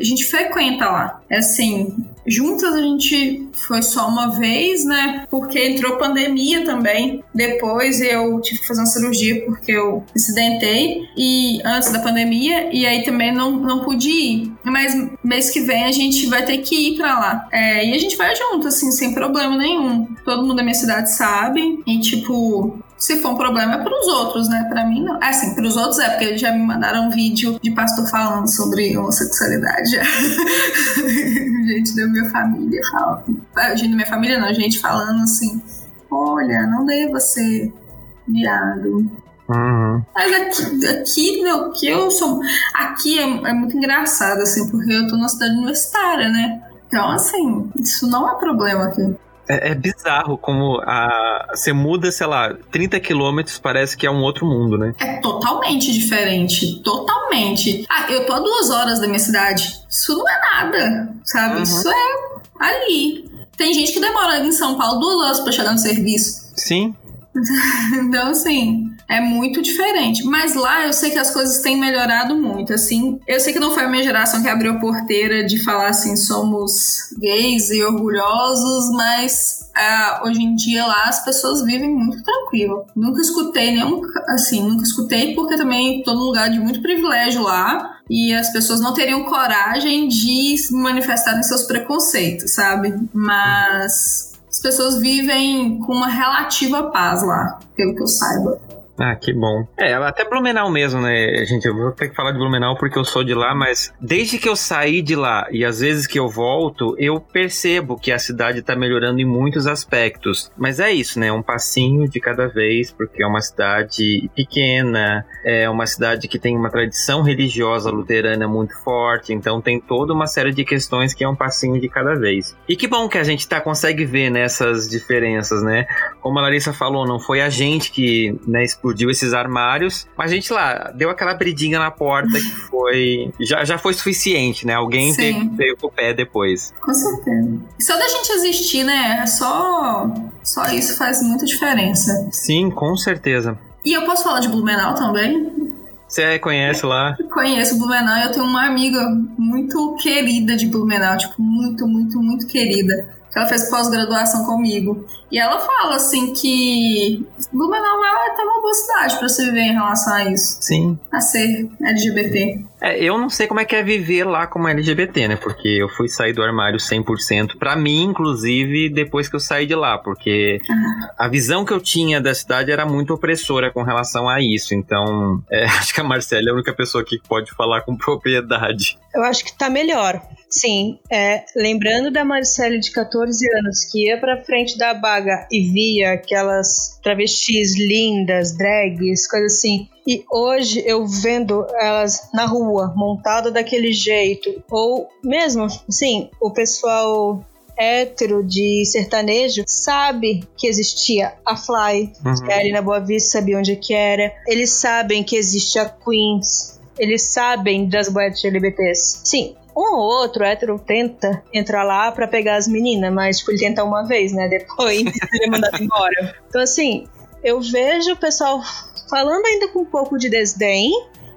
a gente frequenta lá. É assim, Juntas a gente foi só uma vez, né? Porque entrou pandemia também. Depois eu tive que fazer uma cirurgia porque eu acidentei e antes da pandemia e aí também não, não pude ir. Mas mês que vem a gente vai ter que ir para lá. É, e a gente vai junto, assim, sem problema nenhum. Todo mundo da minha cidade sabe. E tipo, se for um problema é pros outros, né? Pra mim, não. É assim, pros outros é, porque eles já me mandaram um vídeo de pastor falando sobre homossexualidade. gente da minha família fala. Gente da minha família não, gente falando assim: olha, não deva ser viado. Uhum. Mas aqui, aqui, meu, que eu sou. Aqui é, é muito engraçado, assim, porque eu tô numa cidade universitária, né? Então, assim, isso não é problema aqui. É, é, bizarro como a, você muda, sei lá, 30 quilômetros, parece que é um outro mundo, né? É totalmente diferente. Totalmente. Ah, eu tô a duas horas da minha cidade. Isso não é nada, sabe? Uhum. Isso é ali. Tem gente que demora em São Paulo duas horas pra chegar no serviço. Sim. então, assim, é muito diferente. Mas lá eu sei que as coisas têm melhorado muito. Assim, eu sei que não foi a minha geração que abriu a porteira de falar assim, somos gays e orgulhosos, mas uh, hoje em dia lá as pessoas vivem muito tranquilo. Nunca escutei nenhum, assim, nunca escutei porque também tô num lugar de muito privilégio lá e as pessoas não teriam coragem de manifestar seus preconceitos, sabe? Mas as pessoas vivem com uma relativa paz lá, pelo que eu saiba. Ah, que bom. É, até Blumenau mesmo, né, gente? Eu vou ter que falar de Blumenau porque eu sou de lá, mas desde que eu saí de lá e às vezes que eu volto, eu percebo que a cidade tá melhorando em muitos aspectos. Mas é isso, né? Um passinho de cada vez, porque é uma cidade pequena, é uma cidade que tem uma tradição religiosa luterana muito forte, então tem toda uma série de questões que é um passinho de cada vez. E que bom que a gente tá, consegue ver nessas diferenças, né? Como a Larissa falou, não foi a gente que né, explodiu esses armários. Mas a gente lá deu aquela bridinha na porta que foi. Já, já foi suficiente, né? Alguém veio, veio com o pé depois. Com certeza. Só da gente existir, né? É só, só isso faz muita diferença. Sim, com certeza. E eu posso falar de Blumenau também? Você conhece lá? Conheço Blumenau. Eu tenho uma amiga muito querida de Blumenau, tipo, muito, muito, muito querida ela fez pós-graduação comigo. E ela fala assim que Blumenau é até uma boa cidade para você viver em relação a isso. Sim. A ser LGBT. É, eu não sei como é que é viver lá como LGBT, né? Porque eu fui sair do armário 100% para mim, inclusive, depois que eu saí de lá, porque ah. a visão que eu tinha da cidade era muito opressora com relação a isso. Então, é, acho que a Marcela é a única pessoa que pode falar com propriedade. Eu acho que tá melhor. Sim, é, lembrando da Marcele de 14 anos que ia pra frente da baga e via aquelas travestis lindas, drags, coisas assim. E hoje eu vendo elas na rua, montada daquele jeito, ou mesmo, sim, o pessoal hétero de sertanejo sabe que existia a Fly, Uhum. que ali na Boa Vista, sabia onde é que era. Eles sabem que existe a Queens. Eles sabem das boetes LGBTs. Sim, um ou outro hétero tenta entrar lá pra pegar as meninas, mas tipo, ele tenta uma vez, né? Depois ele é mandado embora. Então, assim, eu vejo o pessoal falando ainda com um pouco de desdém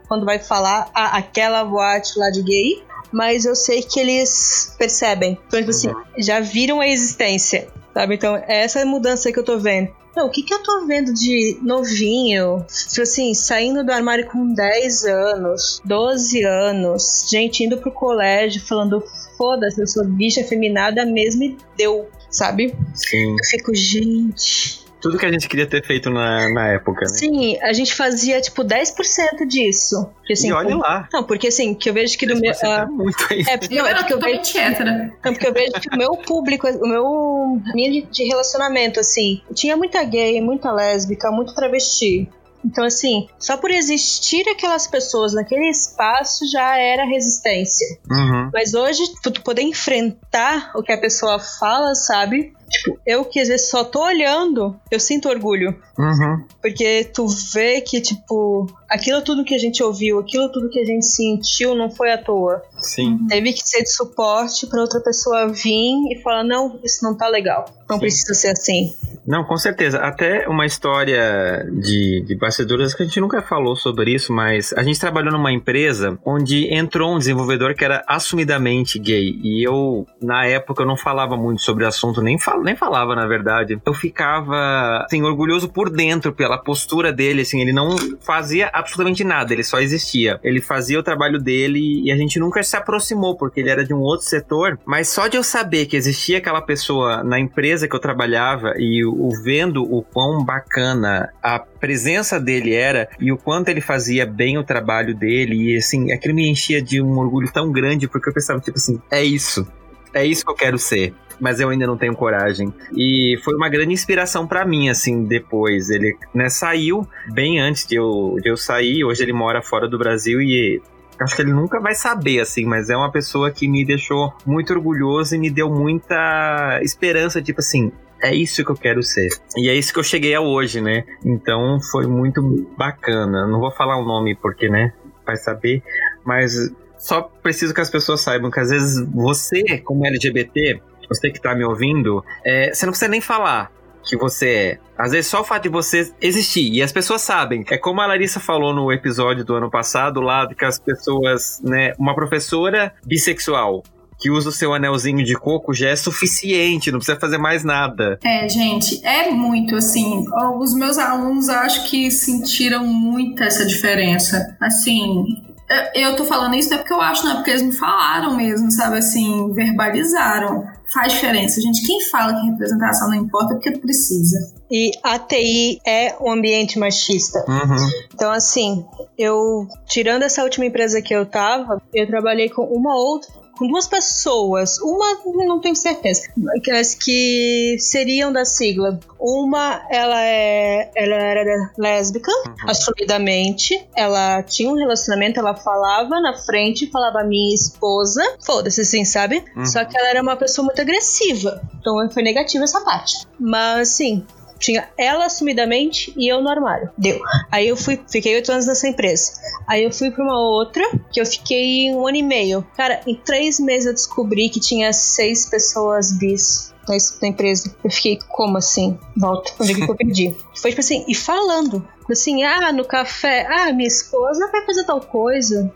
quando vai falar "Ah, aquela boate lá de gay, mas eu sei que eles percebem. Então, tipo assim, já viram a existência, sabe? Então, é essa mudança que eu tô vendo. Não, o que que eu tô vendo de novinho, tipo assim, saindo do armário com 10 anos, 12 anos, gente indo pro colégio falando, foda-se, eu sou bicha feminada mesmo e deu, sabe? Sim. Eu fico, gente. Tudo que a gente queria ter feito na, na época, né? Sim, a gente fazia tipo 10% disso. Porque, assim, e olha lá. Não, porque assim, que eu vejo que do meu. Tá ah, muito aí. é, não, Eu é porque eu vejo, hétera. não, porque eu vejo que o meu público, o meu. A minha de, de relacionamento, assim, tinha muita gay, muita lésbica, muito travesti. Então, assim, só por existir aquelas pessoas naquele espaço já era resistência. Uhum. Mas hoje, tu poder enfrentar o que a pessoa fala, sabe? Tipo, eu que às vezes só tô olhando, eu sinto orgulho. Uhum. Porque tu vê que, tipo, aquilo tudo que a gente ouviu, aquilo tudo que a gente sentiu não foi à toa. Sim. Teve que ser de suporte pra outra pessoa vir e falar: não, isso não tá legal. Não Sim. precisa ser assim. Não, com certeza. Até uma história de, de bastidores que a gente nunca falou sobre isso, mas a gente trabalhou numa empresa onde entrou um desenvolvedor que era assumidamente gay. E eu, na época, eu não falava muito sobre o assunto, nem, nem falava, na verdade. Eu ficava, assim, orgulhoso por dentro pela postura dele, assim, ele não fazia absolutamente nada, ele só existia. Ele fazia o trabalho dele e a gente nunca se aproximou, porque ele era de um outro setor, mas só de eu saber que existia aquela pessoa na empresa que eu trabalhava e o vendo o quão bacana a presença dele era e o quanto ele fazia bem o trabalho dele e assim, aquilo me enchia de um orgulho tão grande porque eu pensava tipo assim, é isso. É isso que eu quero ser mas eu ainda não tenho coragem. E foi uma grande inspiração para mim, assim, depois. Ele né, saiu bem antes de eu, de eu sair. Hoje ele mora fora do Brasil e acho que ele nunca vai saber, assim, mas é uma pessoa que me deixou muito orgulhoso e me deu muita esperança, tipo assim. É isso que eu quero ser. E é isso que eu cheguei a hoje, né? Então foi muito bacana. Não vou falar o nome porque, né? Vai saber. Mas só preciso que as pessoas saibam que às vezes você, como LGBT, você que tá me ouvindo, é, você não precisa nem falar que você é. Às vezes só o fato de você existir, e as pessoas sabem. É como a Larissa falou no episódio do ano passado, lá que as pessoas, né, uma professora bissexual que usa o seu anelzinho de coco já é suficiente, não precisa fazer mais nada. É, gente, é muito assim. Os meus alunos acho que sentiram muito essa diferença. Assim, eu tô falando isso não é porque eu acho, não é porque eles me falaram mesmo, sabe? Assim, verbalizaram. Faz diferença, gente. Quem fala que representação não importa é porque precisa. E a TI é um ambiente machista. Uhum. Então, assim, eu, tirando essa última empresa que eu tava, eu trabalhei com uma outra com duas pessoas, uma não tenho certeza, mas que seriam da sigla. Uma, ela é, ela era lésbica, uhum. assumidamente. Ela tinha um relacionamento, ela falava na frente, falava minha esposa, foda-se assim, sabe? Uhum. Só que ela era uma pessoa muito agressiva. Então foi negativa essa parte. Mas assim, tinha ela assumidamente e eu no armário. Deu. Aí eu fui, fiquei oito anos nessa empresa. Aí eu fui pra uma outra, que eu fiquei um ano e meio. Cara, em três meses eu descobri que tinha seis pessoas bis na empresa. Eu fiquei, como assim? Volta, onde é que eu perdi? Foi tipo assim, e falando. Assim, ah, no café, ah, minha esposa vai fazer tal coisa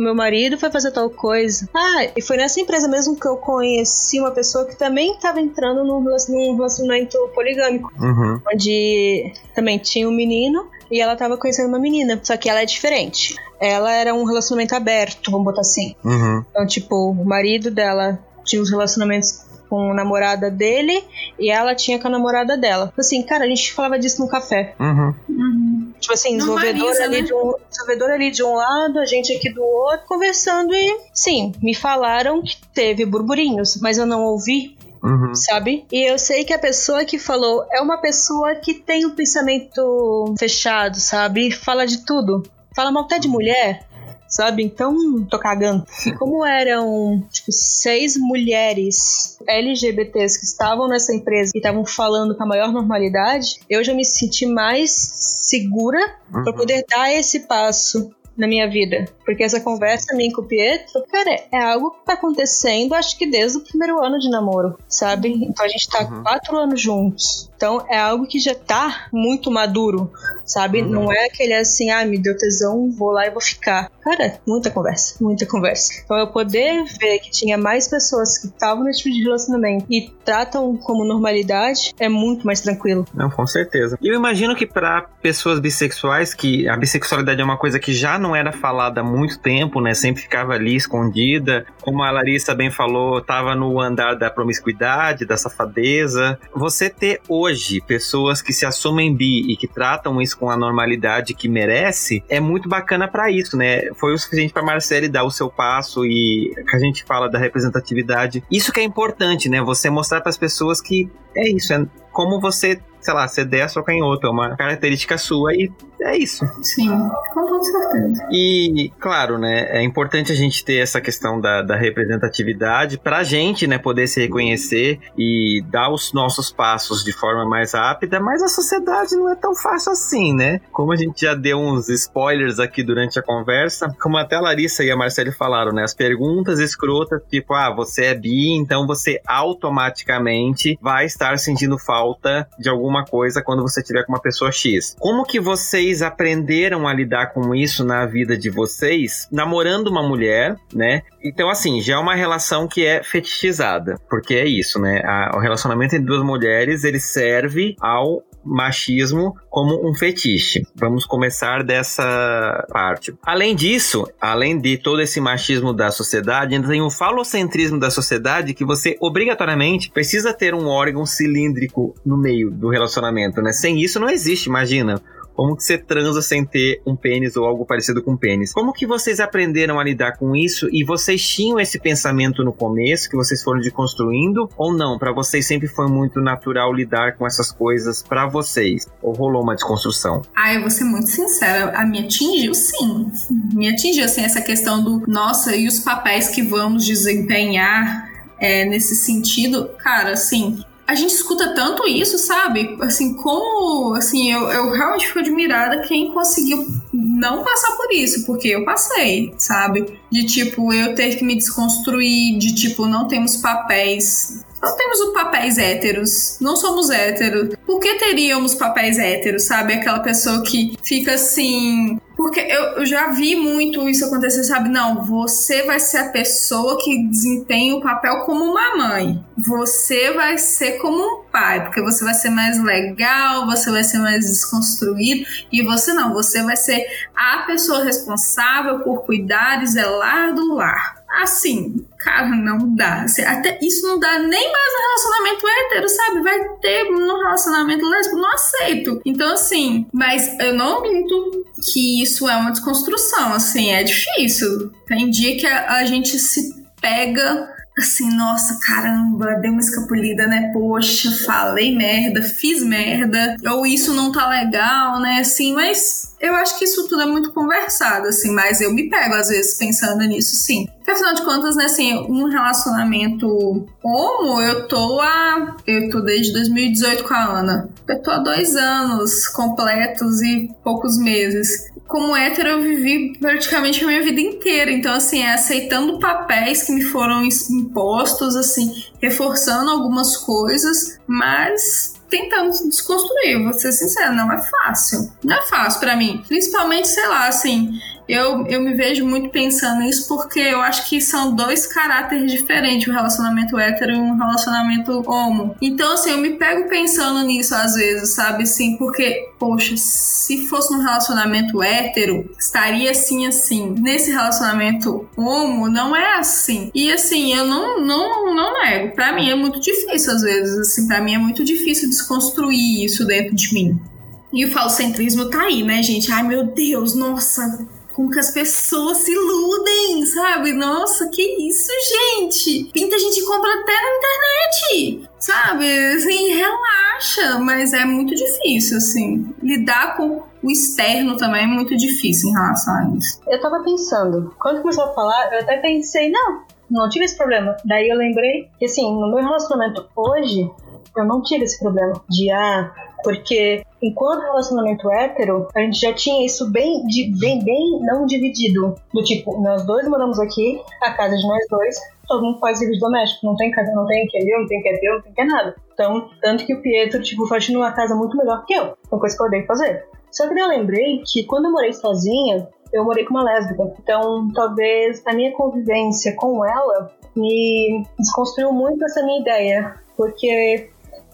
meu marido foi fazer tal coisa. Ah, e foi nessa empresa mesmo que eu conheci uma pessoa que também estava entrando num relacionamento poligâmico. Uhum. Onde também tinha um menino e ela estava conhecendo uma menina. Só que ela é diferente. Ela era um relacionamento aberto, vamos botar assim. Uhum. Então, tipo, o marido dela tinha uns relacionamentos com a namorada dele e ela tinha com a namorada dela. Assim, cara, a gente falava disso no café. Uhum. Uhum. Tipo assim, desenvolvedor ali, né? de um, desenvolvedor ali de um lado, a gente aqui do outro, conversando e, sim, me falaram que teve burburinhos, mas eu não ouvi. Uhum. Sabe? E eu sei que a pessoa que falou é uma pessoa que tem um pensamento fechado, sabe? Fala de tudo. Fala mal até de mulher, sabe? Então, tô cagando. E como eram, tipo, seis mulheres LGBTs que estavam nessa empresa e estavam falando com a maior normalidade, eu já me senti mais segura uhum. para poder dar esse passo na minha vida. Porque essa conversa minha com o Pietro, cara, é algo que tá acontecendo, acho que desde o primeiro ano de namoro, sabe? Então a gente tá uhum. quatro anos juntos. Então é algo que já tá muito maduro, sabe? Uhum. Não é aquele assim, ah, me deu tesão, vou lá e vou ficar. Cara, muita conversa, muita conversa. Então eu poder ver que tinha mais pessoas que estavam nesse tipo de relacionamento e tratam como normalidade é muito mais tranquilo. Não, com certeza. E eu imagino que para pessoas bissexuais, que a bissexualidade é uma coisa que já não era falada há muito tempo, né? Sempre ficava ali escondida. Como a Larissa bem falou, tava no andar da promiscuidade, da safadeza. Você ter hoje hoje pessoas que se assumem bi e que tratam isso com a normalidade que merece, é muito bacana para isso, né? Foi o suficiente para Marcele dar o seu passo e que a gente fala da representatividade. Isso que é importante, né? Você mostrar para as pessoas que é isso, é como você sei lá, ser destro ou canhoto, é uma característica sua e é isso. Sim, com toda certeza. E, claro, né, é importante a gente ter essa questão da, da representatividade pra gente, né, poder se reconhecer e dar os nossos passos de forma mais rápida, mas a sociedade não é tão fácil assim, né? Como a gente já deu uns spoilers aqui durante a conversa, como até a Larissa e a Marcele falaram, né, as perguntas escrotas, tipo, ah, você é bi, então você automaticamente vai estar sentindo falta de alguma coisa quando você tiver com uma pessoa X. Como que vocês aprenderam a lidar com isso na vida de vocês, namorando uma mulher, né? Então, assim, já é uma relação que é fetichizada, porque é isso, né? A, o relacionamento entre duas mulheres, ele serve ao machismo como um fetiche. Vamos começar dessa parte. Além disso, além de todo esse machismo da sociedade, ainda tem o falocentrismo da sociedade que você obrigatoriamente precisa ter um órgão cilíndrico no meio do relacionamento, né? Sem isso não existe, imagina. Como que você transa sem ter um pênis ou algo parecido com pênis? Como que vocês aprenderam a lidar com isso e vocês tinham esse pensamento no começo que vocês foram desconstruindo ou não? Para vocês sempre foi muito natural lidar com essas coisas para vocês? Ou rolou uma desconstrução? Ah, eu vou ser muito sincera, a me atingiu sim. Me atingiu assim essa questão do nossa, e os papéis que vamos desempenhar é, nesse sentido, cara, assim, a gente escuta tanto isso, sabe? Assim, como, assim, eu, eu realmente fico admirada quem conseguiu não passar por isso, porque eu passei, sabe? De tipo, eu ter que me desconstruir, de tipo, não temos papéis não temos os papéis héteros, não somos héteros. Por que teríamos papéis héteros, sabe? Aquela pessoa que fica assim. Porque eu, já vi muito isso acontecer, sabe? Não, você vai ser a pessoa que desempenha o papel como uma mãe. Você vai ser como um pai, porque você vai ser mais legal, você vai ser mais desconstruído. E você não, você vai ser a pessoa responsável por cuidar e zelar do lar. Assim, cara, não dá. Até isso não dá nem mais no relacionamento hétero, sabe? Vai ter no relacionamento lésbico, não aceito. Então, assim, mas eu não minto que isso é uma desconstrução, assim, é difícil. Tem dia que a, a gente se pega assim, nossa, caramba, dei uma escapulida, né? Poxa, falei merda, fiz merda, ou isso não tá legal, né? Assim, mas eu acho que isso tudo é muito conversado, assim, mas eu me pego às vezes pensando nisso, sim. Porque afinal de contas, né, assim, um relacionamento homo, eu tô há. Eu tô desde 2018 com a Ana. Eu tô há dois anos completos e poucos meses como hétero, eu vivi praticamente a minha vida inteira. Então, assim, é aceitando papéis que me foram impostos, assim, reforçando algumas coisas, mas tentando desconstruir. Vou ser sincera, não é fácil. Não é fácil para mim. Principalmente, sei lá, assim, eu, eu me vejo muito pensando nisso porque eu acho que são dois caráteres diferentes, um relacionamento hétero e um relacionamento homo. Então, assim, eu me pego pensando nisso às vezes, sabe? Assim, porque, poxa, se fosse um relacionamento hétero, estaria assim, assim. Nesse relacionamento homo, não é assim. E, assim, eu não, não, não nego. Pra mim é muito difícil, às vezes, assim, pra mim é muito difícil desconstruir isso dentro de mim. E o falocentrismo tá aí, né, gente? Ai, meu Deus, nossa, com que as pessoas se iludem, sabe? Nossa, que isso, gente? Pinta a gente compra até na internet, sabe? Assim, relaxa, mas é muito difícil, assim, lidar com o externo também é muito difícil em relação a isso. Eu tava pensando, quando começou a falar, eu até pensei, não, não tive esse problema. Daí eu lembrei que, assim, no meu relacionamento hoje, eu não tive esse problema de, ah, porque enquanto relacionamento hétero, a gente já tinha isso bem, bem, bem não dividido. Do tipo, nós dois moramos aqui, a casa de nós dois, todo mundo faz serviço doméstico, não tem casa, não tem que eu, não tem que eu, não tem que é nada. Então, tanto que o Pietro, tipo, faz numa casa muito melhor que eu, uma coisa que eu odeio fazer. Só que eu lembrei que quando eu morei sozinha, eu morei com uma lésbica. Então, talvez a minha convivência com ela me desconstruiu muito essa minha ideia. Porque,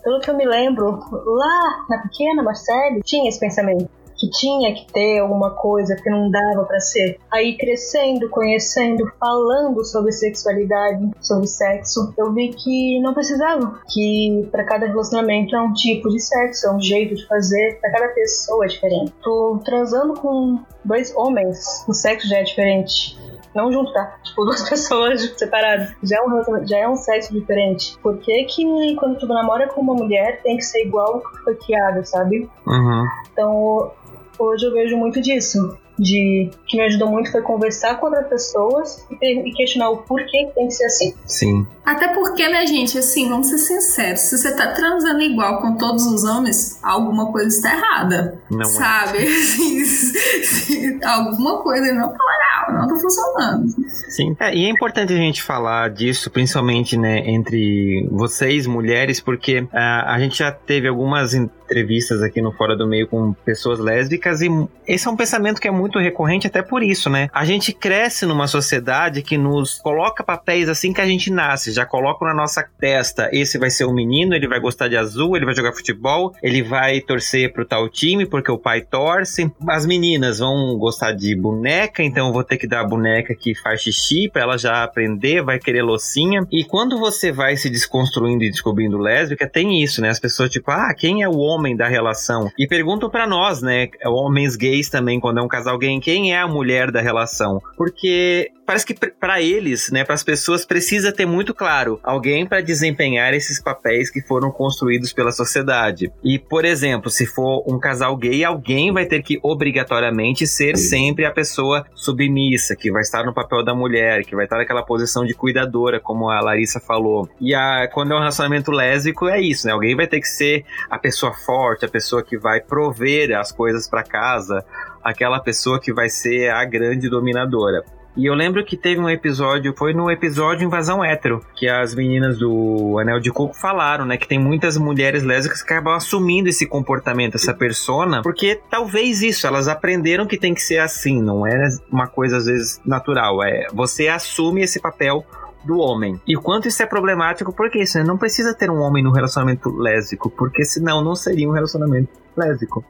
pelo que eu me lembro, lá na pequena Marcele, tinha esse pensamento que tinha que ter alguma coisa que não dava para ser. Aí crescendo, conhecendo, falando sobre sexualidade, sobre sexo, eu vi que não precisava, que para cada relacionamento é um tipo de sexo, é um jeito de fazer, para cada pessoa é diferente. Tô transando com dois homens, o sexo já é diferente. Não junto, tá? Tipo, duas pessoas separadas. Já é um, já é um sexo diferente. Por que que quando tu namora com uma mulher tem que ser igual que foi criado, sabe? Uhum. Então, hoje eu vejo muito disso. De que me ajudou muito foi conversar com outras pessoas e, questionar o porquê tem que ser assim. Sim. Até porque, né, gente, assim, vamos ser sinceros, se você tá transando igual com todos os homens, alguma coisa está errada. Não é. sabe? É. alguma coisa não tá legal, não tá funcionando. Sim. É, e é importante a gente falar disso, principalmente, né, entre vocês, mulheres, porque uh, a gente já teve algumas entrevistas aqui no Fora do Meio com pessoas lésbicas e esse é um pensamento que é muito recorrente até por isso, né? A gente cresce numa sociedade que nos coloca papéis assim que a gente nasce, já coloca na nossa testa, esse vai ser o menino, ele vai gostar de azul, ele vai jogar futebol, ele vai torcer pro tal time porque o pai torce. As meninas vão gostar de boneca, então eu vou ter que dar a boneca que faz xixi para ela já aprender, vai querer loucinha. E quando você vai se desconstruindo e descobrindo lésbica, tem isso, né? As pessoas tipo, ah, quem é o homem homem da relação. E perguntam para nós, né, homens gays também, quando é um casal gay, quem é a mulher da relação? Porque parece que para eles, né, para as pessoas precisa ter muito claro alguém para desempenhar esses papéis que foram construídos pela sociedade. E, por exemplo, se for um casal gay, alguém vai ter que obrigatoriamente ser sempre a pessoa submissa, que vai estar no papel da mulher, que vai estar naquela posição de cuidadora, como a Larissa falou. E a, quando é um relacionamento lésbico, é isso, né? Alguém vai ter que ser a pessoa forte, a pessoa que vai prover as coisas para casa, aquela pessoa que vai ser a grande dominadora. E eu lembro que teve um episódio, foi no episódio Invasão Hétero, que as meninas do Anel de Coco falaram, né? Que tem muitas mulheres lésbicas que acabam assumindo esse comportamento, essa persona, porque talvez isso, elas aprenderam que tem que ser assim, não é uma coisa às vezes natural. É você assume esse papel do homem. E quanto isso é problemático, porque isso, né? não precisa ter um homem no relacionamento lésbico, porque senão não seria um relacionamento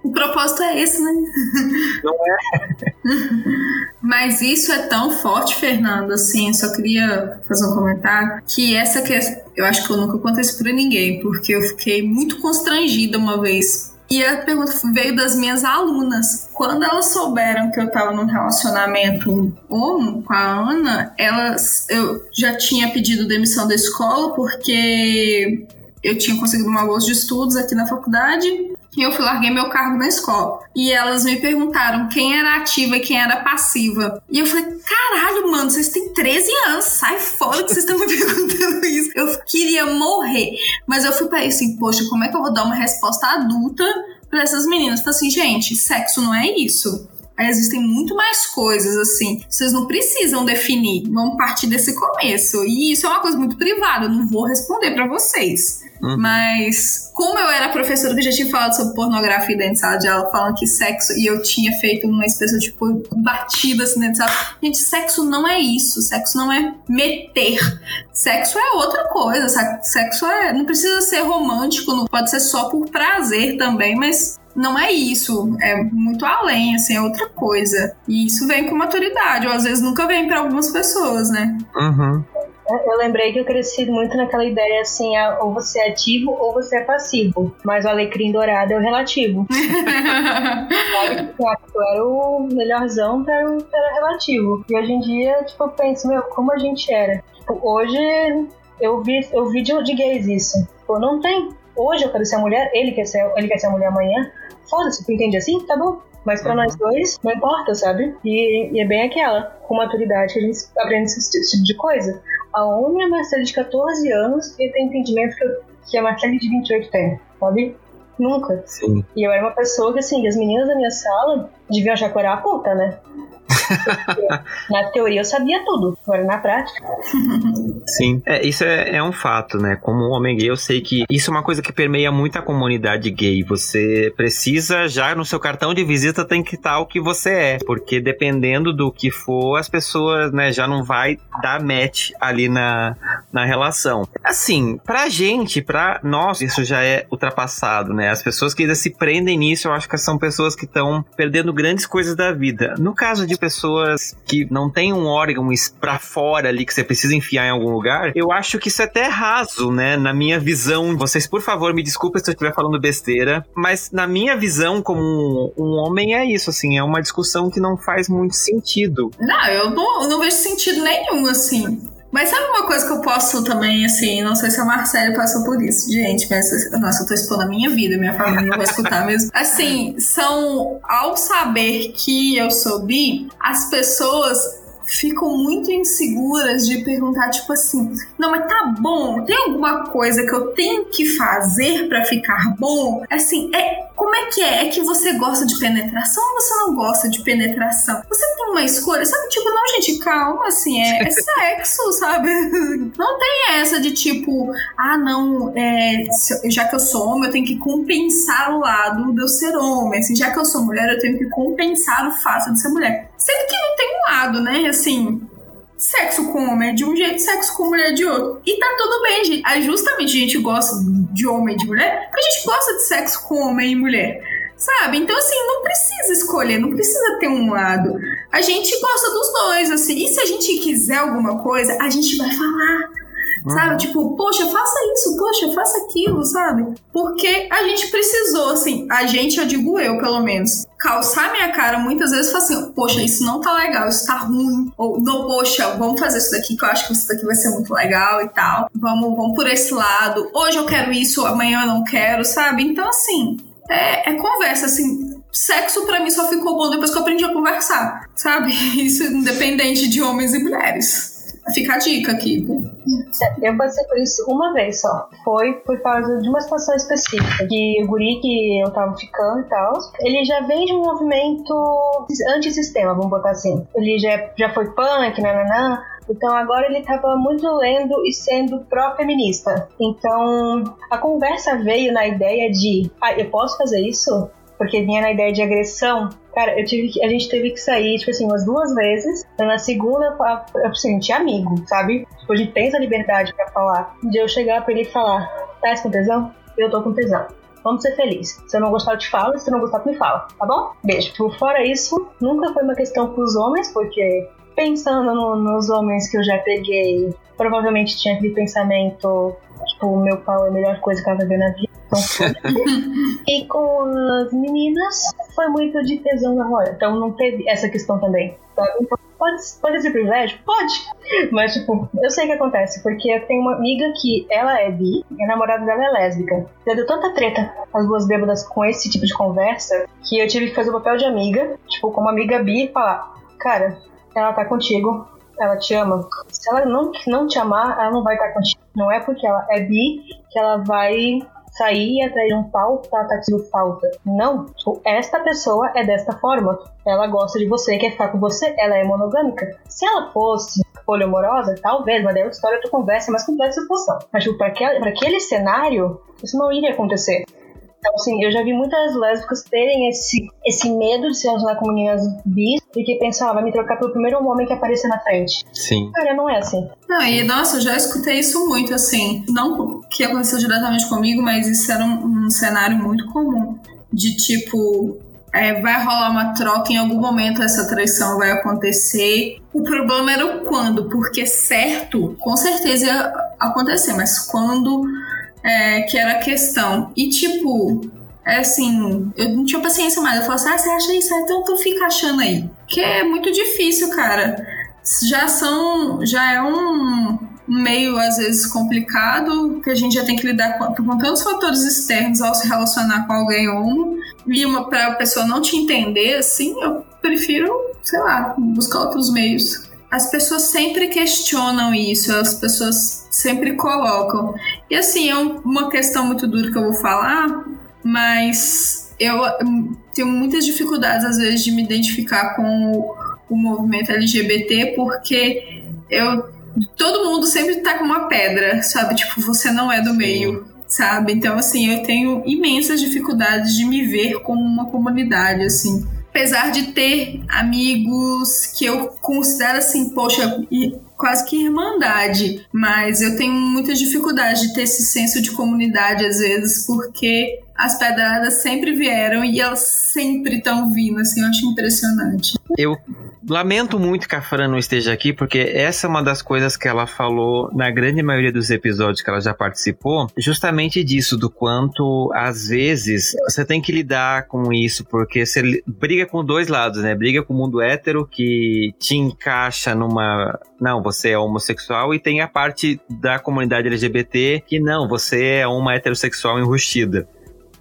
O propósito é esse, né? Não é? Mas isso é tão forte, Fernando, assim, eu só queria fazer um comentário, que essa questão, eu acho que eu nunca contei isso pra ninguém, porque eu fiquei muito constrangida uma vez e a pergunta veio das minhas alunas. Quando elas souberam que eu estava num relacionamento homo com a Ana, elas eu já tinha pedido demissão da escola porque eu tinha conseguido uma bolsa de estudos aqui na faculdade eu fui larguei meu cargo na escola. E elas me perguntaram quem era ativa e quem era passiva. E eu falei, caralho, mano, vocês têm 13 anos, sai fora que vocês estão me perguntando isso. Eu queria morrer. Mas eu fui pra isso assim, poxa, como é que eu vou dar uma resposta adulta para essas meninas? Falei assim, gente, sexo não é isso. Aí existem muito mais coisas, assim. Vocês não precisam definir. Vamos partir desse começo. E isso é uma coisa muito privada. Eu não vou responder para vocês. Uhum. Mas, como eu era professora que já tinha falado sobre pornografia dentro de sala de aula, falando que sexo, e eu tinha feito uma espécie de tipo, batida assim dentro de sala. Gente, sexo não é isso. Sexo não é meter. Sexo é outra coisa. Sexo é. Não precisa ser romântico, não pode ser só por prazer também, mas não é isso, é muito além, assim, é outra coisa. E isso vem com maturidade, ou às vezes nunca vem para algumas pessoas, né? Uhum. Eu lembrei que eu cresci muito naquela ideia assim, ou você é ativo ou você é passivo. Mas o alecrim dourado é o relativo. Era o melhorzão, era o, era relativo. E hoje em dia, tipo, eu penso, meu, como a gente era. Tipo, hoje eu vi, eu vi de, de gays isso. Tipo, não tem. Hoje eu quero ser a mulher, ele quer ser, ele quer ser a mulher amanhã. Foda-se, tu entende assim? Tá bom. Mas para uhum. nós dois, não importa, sabe? E, e, é bem aquela, com maturidade, que a gente aprende esse, esse tipo de coisa. A Marcela de 14 anos e tem entendimento que, eu, que a Marcela de 28 tem, sabe? Nunca. Sim. E eu era uma pessoa que, assim, as meninas da minha sala deviam achar que eu era a puta, né? na teoria eu sabia tudo, agora na prática. Sim, é, isso é, é, um fato, né? Como homem gay, eu sei que isso é uma coisa que permeia muito a comunidade gay. Você precisa, já no seu cartão de visita, tem que estar o que você é, porque dependendo do que for, as pessoas, né, já não vai dar match ali na, na relação. Assim, pra gente, pra nós, isso já é ultrapassado, né? As pessoas que ainda se prendem nisso, eu acho que são pessoas que estão perdendo grandes coisas da vida. No caso de pessoas pessoas que não tem um órgão para fora ali que você precisa enfiar em algum lugar, eu acho que isso é até raso, né? Na minha visão, vocês, por favor, me desculpem se eu estiver falando besteira, mas na minha visão, como um, um homem, é isso, assim, é uma discussão que não faz muito sentido. Não, eu não, não vejo sentido nenhum, assim. Mas sabe uma coisa que eu posso também, assim, não sei se a Marcela passou por isso, gente, mas, nossa, eu tô expondo a minha vida, minha família não vai escutar mesmo. Assim, são, ao saber que eu sou bi, as pessoas ficam muito inseguras de perguntar, tipo assim, não, mas tá bom, tem alguma coisa que eu tenho que fazer para ficar bom? Assim, é como é que é? É que você gosta de penetração ou você não gosta de penetração? Você tem uma escolha, sabe? Tipo, não, gente, calma, assim, é, é sexo, sabe? Não tem essa de tipo, ah, não, é, já que eu sou homem, eu tenho que compensar o lado de eu ser homem. Assim, já que eu sou mulher, eu tenho que compensar o fato de ser mulher. Sendo que não tem um lado, né? Assim, sexo com homem é de um jeito, sexo com mulher é de outro. E tá tudo bem, gente. Aí justamente a gente gosta de homem e de mulher a gente gosta de sexo com homem e mulher. Sabe? Então, assim, não precisa escolher, não precisa ter um lado. A gente gosta dos dois, assim. E se a gente quiser alguma coisa, a gente vai falar. Sabe? Tipo, poxa, faça isso, poxa, faça aquilo, sabe? Porque a gente precisou, assim, a gente, eu digo eu, pelo menos, calçar minha cara muitas vezes e falar assim, poxa, isso não tá legal, isso tá ruim. Ou, não, poxa, vamos fazer isso daqui que eu acho que isso daqui vai ser muito legal e tal. Vamos, vamos por esse lado. Hoje eu quero isso, amanhã eu não quero, sabe? Então, assim, é, é conversa, assim. Sexo para mim só ficou bom depois que eu aprendi a conversar, sabe? Isso independente de homens e mulheres. Fica a dica aqui. Eu passei por isso uma vez só. Foi por causa de uma situação específica. Que o guri que eu tava ficando e tal, ele já vem de um movimento antissistema, vamos botar assim. Ele já, já foi punk, nananã. Então agora ele estava muito lendo e sendo pró-feminista. Então a conversa veio na ideia de, ah, eu posso fazer isso? Porque vinha na ideia de agressão. Cara, eu tive que, a gente teve que sair, tipo assim, umas duas vezes. Então, na segunda, eu, assim, a gente é amigo, sabe? Tipo, a gente tem essa liberdade pra falar. De eu chegar pra ele e falar, tá com tesão? Eu tô com tesão. Vamos ser felizes. Se eu não gostar, eu te falo. Se eu não gostar, tu me fala. Tá bom? Beijo. Tipo, fora isso, nunca foi uma questão pros homens, porque pensando no, nos homens que eu já peguei, provavelmente tinha aquele pensamento, tipo, meu pau é a melhor coisa que vai ver na vida. E com as meninas foi muito de tesão na hora. Então não teve essa questão também. Então, pode, pode ser privilégio? Pode. Mas, tipo, eu sei o que acontece, porque eu tenho uma amiga que ela é bi e a namorada dela é lésbica. Já deu tanta treta as duas bêbadas com esse tipo de conversa que eu tive que fazer o papel de amiga, tipo, como amiga bi e falar: Cara, ela tá contigo, ela te ama. Se ela não, não te amar, ela não vai estar contigo. Não é porque ela é bi que ela vai sair e atrair um pau tá atraindo falta. Não. Esta pessoa é desta forma. Ela gosta de você, quer ficar com você, ela é monogâmica. Se ela fosse poliamorosa, talvez, mas daí a história tu conversa mais complexa situação. Mas, tipo, pra aquele, aquele cenário, isso não iria acontecer. Então, assim, eu já vi muitas lésbicas terem esse, esse medo de se relacionar com meninas bis e que pensam, ah, vai me trocar pelo primeiro homem que aparecer na frente. Sim. Cara, não é assim. Não, e nossa, eu já escutei isso muito, assim. Não que aconteceu diretamente comigo, mas isso era um, um cenário muito comum. De tipo, é, vai rolar uma troca, em algum momento essa traição vai acontecer. O problema era o quando, porque certo, com certeza ia acontecer, mas quando é, que era a questão. E tipo, é assim, eu não tinha paciência mais. Eu falava assim, ah, você acha isso? Então tu fica achando aí. Que é muito difícil, cara. Já são. Já é um um meio às vezes complicado, que a gente já tem que lidar com, com tantos fatores externos ao se relacionar com alguém homo, e uma para a pessoa não te entender assim, eu prefiro, sei lá, buscar outros meios. As pessoas sempre questionam isso, as pessoas sempre colocam. E assim, é uma questão muito dura que eu vou falar, mas eu tenho muitas dificuldades às vezes de me identificar com o, o movimento LGBT porque eu todo mundo sempre tá com uma pedra, sabe? Tipo, você não é do meio, sabe? Então, assim, eu tenho imensas dificuldades de me ver como uma comunidade, assim. Apesar de ter amigos que eu considero assim, poxa, quase que irmandade, mas eu tenho muitas dificuldades de ter esse senso de comunidade às vezes, porque as pedradas sempre vieram e elas sempre estão vindo, assim, eu acho impressionante. Eu lamento muito que a Fran não esteja aqui, porque essa é uma das coisas que ela falou na grande maioria dos episódios que ela já participou, justamente disso, do quanto às vezes você tem que lidar com isso, porque você briga com dois lados, né? Briga com o mundo hétero que te encaixa numa. Não, você é homossexual, e tem a parte da comunidade LGBT que não, você é uma heterossexual enrustida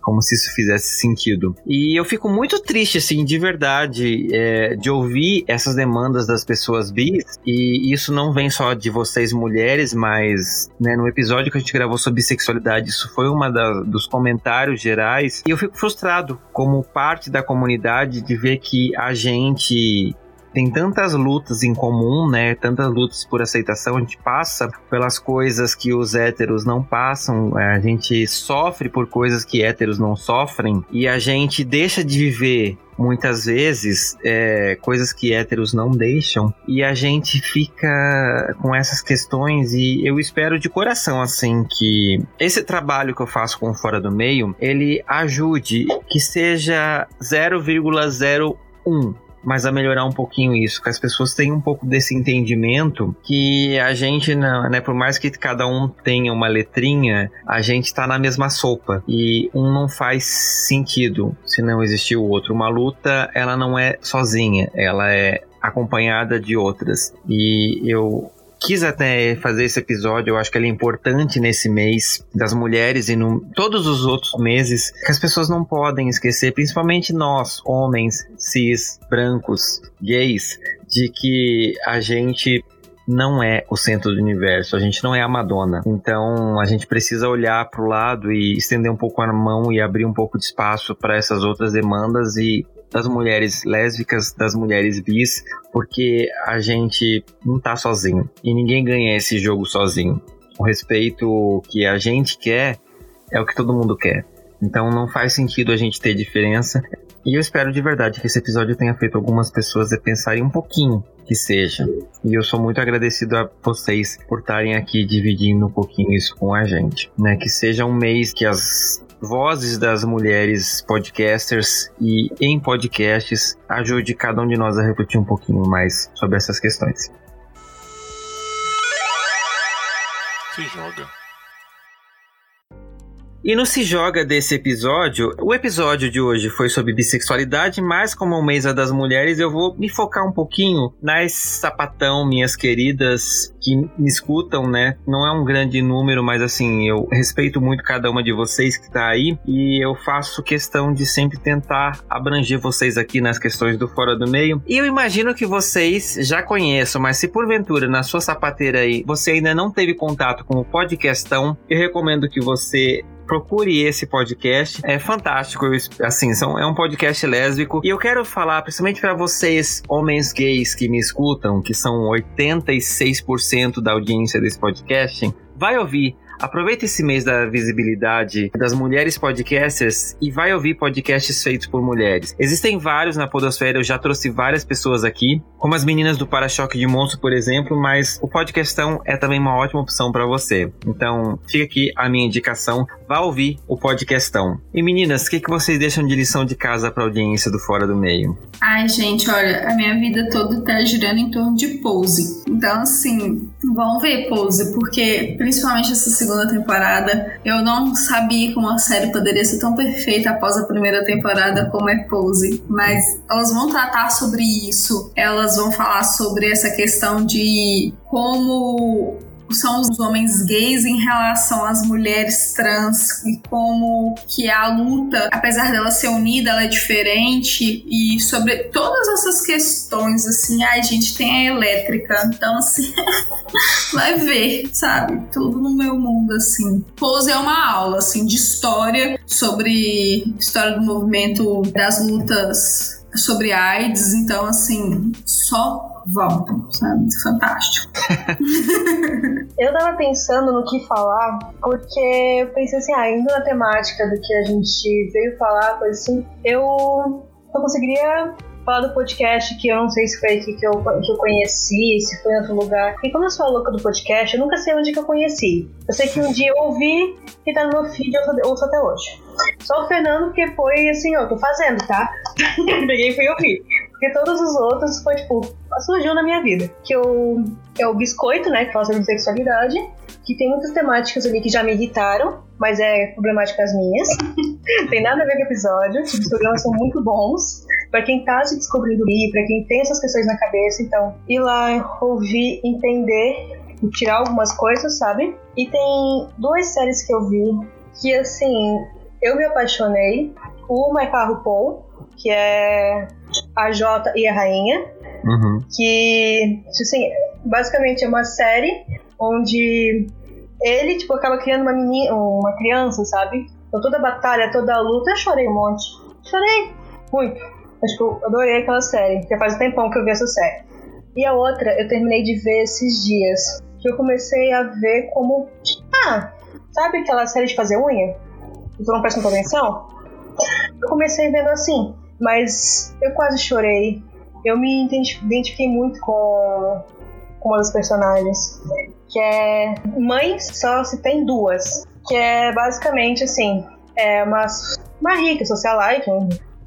como se isso fizesse sentido. E eu fico muito triste, assim, de verdade, é, de ouvir essas demandas das pessoas bis, e isso não vem só de vocês mulheres, mas né, no episódio que a gente gravou sobre bissexualidade, isso foi da, dos comentários gerais, e eu fico frustrado como parte da comunidade de ver que a gente tem tantas lutas em comum, né? Tantas lutas por aceitação, a gente passa pelas coisas que os héteros não passam, é, a gente sofre por coisas que héteros não sofrem e a gente deixa de viver muitas vezes é, coisas que héteros não deixam e a gente fica com essas questões e eu espero de coração assim que esse trabalho que eu faço com Fora do Meio ele ajude que seja 0,01 mas a melhorar um pouquinho isso, que as pessoas tenham um pouco desse entendimento que a gente, não, né, por mais que cada um tenha uma letrinha, a gente está na mesma sopa e um não faz sentido se não existir o outro. Uma luta, ela não é sozinha, ela é acompanhada de outras. E eu quis até fazer esse episódio, eu acho que ele é importante nesse mês das mulheres e no, todos os outros meses, que as pessoas não podem esquecer, principalmente nós, homens, cis, brancos, gays, de que a gente não é o centro do universo, a gente não é a Madonna. Então a gente precisa olhar para o lado e estender um pouco a mão e abrir um pouco de espaço para essas outras demandas e das mulheres lésbicas, das mulheres bis, porque a gente não tá sozinho e ninguém ganha esse jogo sozinho. O respeito que a gente quer é o que todo mundo quer. Então não faz sentido a gente ter diferença. E eu espero de verdade que esse episódio tenha feito algumas pessoas pensarem um pouquinho que seja. E eu sou muito agradecido a vocês por estarem aqui dividindo um pouquinho isso com a gente, né? Que seja um mês que as vozes das mulheres podcasters e em podcasts ajude cada um de nós a refletir um pouquinho mais sobre essas questões. Se joga. E no Se Joga desse episódio, o episódio de hoje foi sobre bissexualidade, mas como mês das mulheres, eu vou me focar um pouquinho nas sapatão, minhas queridas, que me escutam, né? Não é um grande número, mas assim, eu respeito muito cada uma de vocês que tá aí e eu faço questão de sempre tentar abranger vocês aqui nas questões do Fora do Meio. E eu imagino que vocês já conheçam, mas se porventura na sua sapateira aí você ainda não teve contato com o podcastão, eu recomendo que você procure esse podcast. É fantástico, assim, são, é um podcast lésbico. E eu quero falar, principalmente para vocês, homens gays que me escutam, que são 86% da audiência desse podcast, vai ouvir Aproveita esse mês da visibilidade das mulheres podcasters e vai ouvir podcasts feitos por mulheres. Existem vários na Podosfera, eu já trouxe várias pessoas aqui, como as meninas do Para-Choque de Monstro, por exemplo, mas o podcastão é também uma ótima opção para você. Então, fica aqui a minha indicação, vá ouvir o podcastão. E meninas, o que, que vocês deixam de lição de casa para audiência do Fora do Meio? Ai, gente, olha, a minha vida toda tá girando em torno de pose. Então, assim, vão ver pose, porque principalmente essa segunda temporada. Eu não sabia que uma série poderia ser tão perfeita após a primeira temporada como é Pose, mas elas vão tratar sobre isso. Elas vão falar sobre essa questão de como são os homens gays em relação às mulheres trans e como que a luta, apesar dela ser unida, ela é diferente e sobre todas essas questões assim, ai gente tem a elétrica, então assim vai ver, sabe? Tudo no meu mundo assim. Pose é uma aula assim de história sobre história do movimento das lutas sobre AIDS, então assim, só voltam, sabe? Fantástico. eu tava pensando no que falar, porque eu pensei assim, ah, na temática do que a gente veio falar, coisa assim, eu só conseguiria falar do podcast que eu não sei se foi aqui que eu, que eu conheci, se foi em outro lugar. E como eu sou a louca do podcast, eu nunca sei onde que eu conheci. Eu sei que um dia eu ouvi e tá no meu feed eu ouço até hoje. Só o Fernando, que foi assim, ó, tô fazendo, tá? Peguei e fui ouvir. Porque todos os outros foi, tipo, surgiu na minha vida. Que eu, é o Biscoito, né, que fala sobre sexualidade, que tem muitas temáticas ali que já me irritaram, mas é problemáticas minhas. tem nada a ver com o episódio, os programas são muito bons. Pra quem tá se descobrindo ali, pra quem tem essas questões na cabeça, então, ir lá, ouvir, entender, tirar algumas coisas, sabe? E tem duas séries que eu vi que, assim, eu me apaixonei. O My Carro Paul, que é a Jota e a Rainha, uhum. que, assim, basicamente é uma série onde ele, tipo, acaba criando uma menina, uma criança, sabe? Então toda a batalha, toda a luta, eu chorei um monte. Chorei muito. Mas, tipo, adorei aquela série. Já faz um tempão que eu vi essa série. E a outra, eu terminei de ver esses dias. Que eu comecei a ver como. Ah, sabe aquela série de fazer unha? Tu não presta atenção? Eu comecei vendo assim mas eu quase chorei. Eu me identifiquei muito com, com uma das personagens, que é mãe só se tem duas, que é basicamente assim, é uma, uma rica socialite,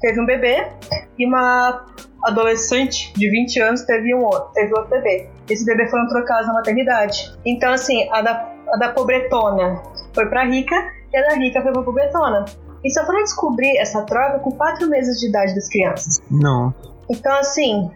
teve um bebê e uma adolescente de 20 anos teve um outro, teve outro bebê. Esse bebê foram trocados na maternidade. Então assim, a da, a da pobretona foi pra rica e a da rica foi pra pobretona. E só foram descobrir essa troca com quatro meses de idade das crianças. Não. Então, assim,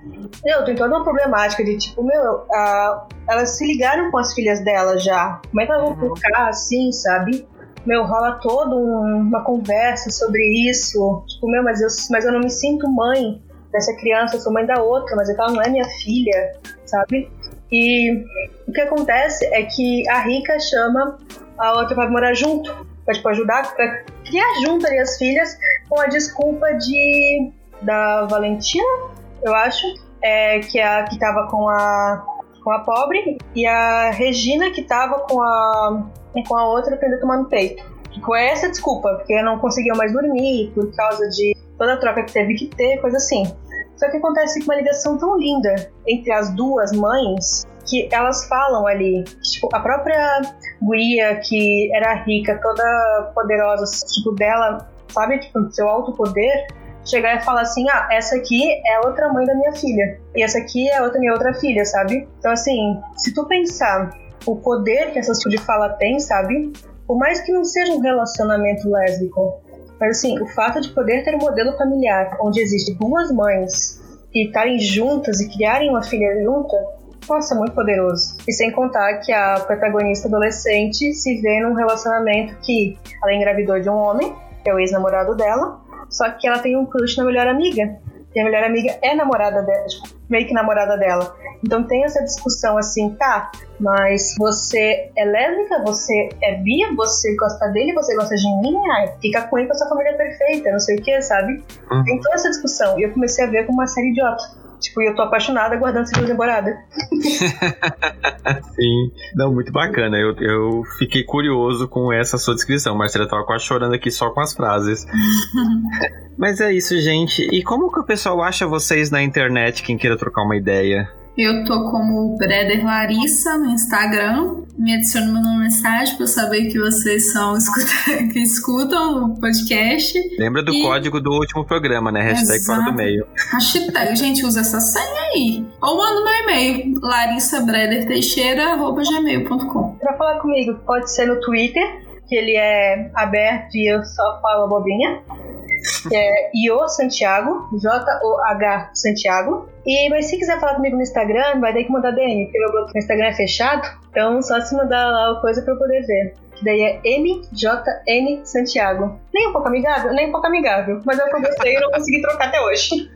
eu tem toda uma problemática de tipo, meu, uh, elas se ligaram com as filhas dela já. Como é que elas vão uhum. ficar assim, sabe? Meu, rola toda um, uma conversa sobre isso. Tipo, meu, mas eu, mas eu não me sinto mãe dessa criança, eu sou mãe da outra, mas ela não é minha filha, sabe? E o que acontece é que a rica chama a outra para morar junto para tipo, ajudar, para criar junto ali as filhas com a desculpa de da Valentina, eu acho, é, que é a que tava com a com a pobre e a Regina que tava com a com a outra que ainda tomando peito. Com essa desculpa, porque não conseguiam mais dormir por causa de toda a troca que teve que ter, coisa assim. Só que acontece com uma ligação tão linda entre as duas mães que elas falam ali. Tipo, a própria guria que era rica, toda poderosa, tipo, dela, sabe? Tipo, seu alto poder, chegar e falar assim: ah, essa aqui é outra mãe da minha filha. E essa aqui é outra minha outra filha, sabe? Então, assim, se tu pensar o poder que essa de fala tem, sabe? Por mais que não seja um relacionamento lésbico, mas assim, o fato de poder ter um modelo familiar onde existe duas mães e estarem juntas e criarem uma filha junta, nossa, muito poderoso. E sem contar que a protagonista adolescente se vê num relacionamento que ela engravidou de um homem, que é o ex-namorado dela, só que ela tem um crush na melhor amiga. E a melhor amiga é namorada dela, tipo, meio que namorada dela. Então tem essa discussão assim, tá, mas você é lésbica, você é bi, você gosta dele, você gosta de mim, ai, fica com ele com a sua família perfeita, não sei o que, sabe? Uhum. Tem toda essa discussão. E eu comecei a ver como uma série idiota. Tipo, e eu tô apaixonada aguardando segunda temporada. Sim. Não, muito bacana. Eu, eu fiquei curioso com essa sua descrição. Marcela tava quase chorando aqui só com as frases. Mas é isso, gente. E como que o pessoal acha vocês na internet, quem queira trocar uma ideia? Eu tô como Breder Larissa no Instagram. Me adicione uma mensagem pra eu saber que vocês são escuta que escutam o podcast. Lembra do e... código do último programa, né? Hashtag Exato. fora do meio. Hashtag, gente, usa essa senha aí. Ou manda meu e-mail, larissabrederteixeira.gmail.com Pra falar comigo, pode ser no Twitter, que ele é aberto e eu só falo bobinha. Que é Io Santiago, J-O-H Santiago. E mas se quiser falar comigo no Instagram, vai ter que mandar DM, porque meu Instagram é fechado. Então só se mandar lá a coisa pra eu poder ver. Que daí é MJN Santiago. Nem um pouco amigável, nem um pouco amigável. Mas é o que eu gostei e não consegui trocar até hoje.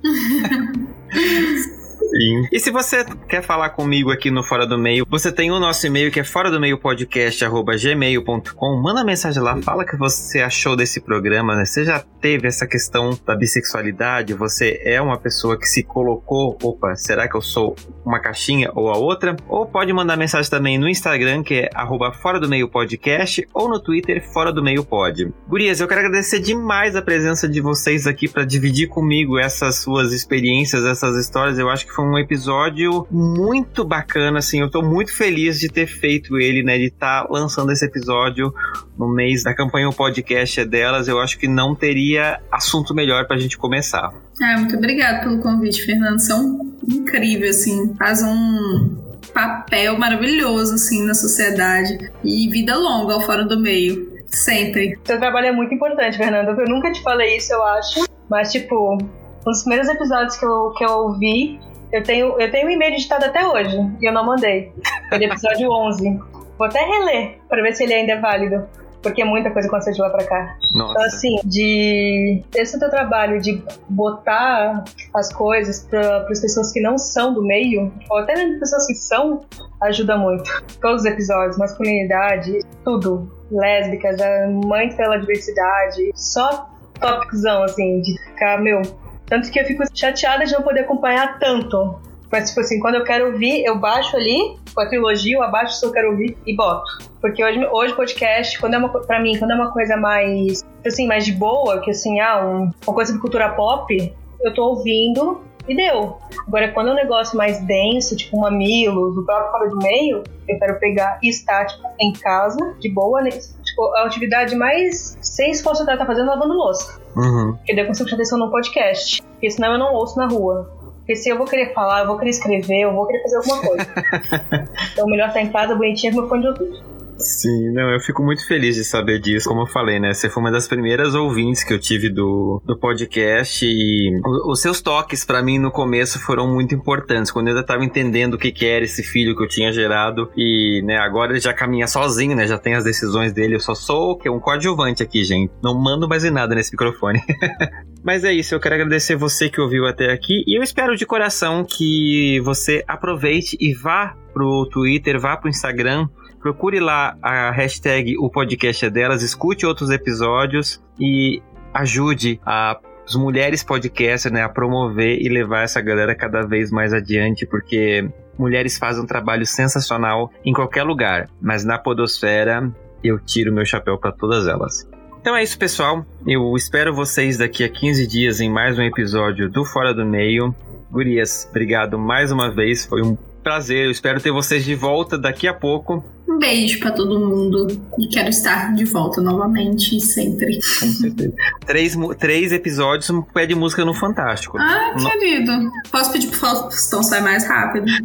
Sim. E se você quer falar comigo aqui no Fora do Meio, você tem o nosso e-mail que é fora do meio podcast gmail.com. Manda mensagem lá, fala o que você achou desse programa, né? Você já teve essa questão da bissexualidade? Você é uma pessoa que se colocou, opa, será que eu sou uma caixinha ou a outra? Ou pode mandar mensagem também no Instagram, que é arroba fora do meio podcast, ou no Twitter, fora do meio pod. Gurias, eu quero agradecer demais a presença de vocês aqui para dividir comigo essas suas experiências, essas histórias. Eu acho que foi um episódio muito bacana, assim. Eu tô muito feliz de ter feito ele, né? De estar tá lançando esse episódio no mês da campanha O Podcast é delas. Eu acho que não teria assunto melhor pra gente começar. Ah, muito obrigada pelo convite, Fernando. São incríveis, assim. Faz um papel maravilhoso, assim, na sociedade. E vida longa ao fora do meio. Sempre. Seu trabalho é muito importante, Fernando. Eu nunca te falei isso, eu acho. Mas, tipo, um dos primeiros episódios que eu, que eu ouvi, eu tenho, eu tenho um e-mail editado até hoje e eu não mandei. Foi do episódio 11. Vou até reler para ver se ele ainda é válido. Porque muita coisa aconteceu de lá pra cá. Nossa. Então, assim, de. Esse teu trabalho de botar as coisas para as pessoas que não são do meio, ou até mesmo pessoas que são, ajuda muito. Todos os episódios, masculinidade, tudo. Lésbicas, mães pela diversidade, só tópicozão, assim, de ficar, meu, tanto que eu fico chateada de não poder acompanhar tanto. Mas, tipo assim, quando eu quero ouvir, eu baixo ali, com a trilogia, eu abaixo se eu quero ouvir e boto. Porque hoje, hoje podcast, quando é uma, pra mim, quando é uma coisa mais, assim, mais de boa, que assim, ah, um, uma coisa de cultura pop, eu tô ouvindo e deu. Agora, quando é um negócio mais denso, tipo um mamilo, do próprio fora do meio, eu quero pegar e estar, tipo, em casa, de boa, né? Tipo, a atividade mais sem esforço que ela tá fazendo lavando louça. Uhum. Porque daí eu consigo prestar atenção no podcast. Porque senão eu não ouço na rua. Porque se eu vou querer falar, eu vou querer escrever, eu vou querer fazer alguma coisa. então melhor estar em casa bonitinha com meu fone de ouvido. Sim, não, eu fico muito feliz de saber disso. Como eu falei, né? Você foi uma das primeiras ouvintes que eu tive do, do podcast e os seus toques para mim no começo foram muito importantes. Quando eu ainda tava entendendo o que, que era esse filho que eu tinha gerado e, né, agora ele já caminha sozinho, né? Já tem as decisões dele. Eu só sou que um coadjuvante aqui, gente. Não mando mais em nada nesse microfone. Mas é isso, eu quero agradecer você que ouviu até aqui e eu espero de coração que você aproveite e vá pro Twitter, vá pro Instagram Procure lá a hashtag O Podcast é Delas, escute outros episódios e ajude a as mulheres podcasters né, a promover e levar essa galera cada vez mais adiante, porque mulheres fazem um trabalho sensacional em qualquer lugar, mas na podosfera eu tiro meu chapéu para todas elas. Então é isso, pessoal. Eu espero vocês daqui a 15 dias em mais um episódio do Fora do Meio. Gurias, obrigado mais uma vez. Foi um prazer. Eu espero ter vocês de volta daqui a pouco. Um beijo para todo mundo e quero estar de volta novamente sempre. Com certeza. três, três episódios, um pé de música no Fantástico. Ah, no... querido. Posso pedir pro Faustão sair mais rápido?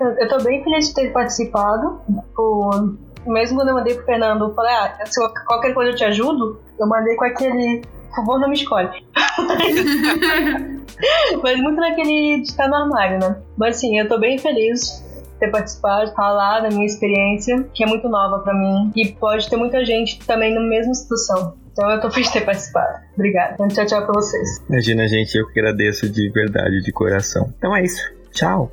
eu tô bem feliz de ter participado. Por... Mesmo quando eu mandei pro Fernando, eu falei, ah, se qualquer coisa eu te ajudo, eu mandei com aquele por favor, não me escolhe. Mas muito naquele de estar no armário, né? Mas assim, eu tô bem feliz ter participado, falar da minha experiência, que é muito nova para mim. E pode ter muita gente também na mesma situação. Então eu tô feliz de ter participado. Obrigada. Então, tchau, tchau pra vocês. Imagina, gente, eu que agradeço de verdade, de coração. Então é isso. Tchau.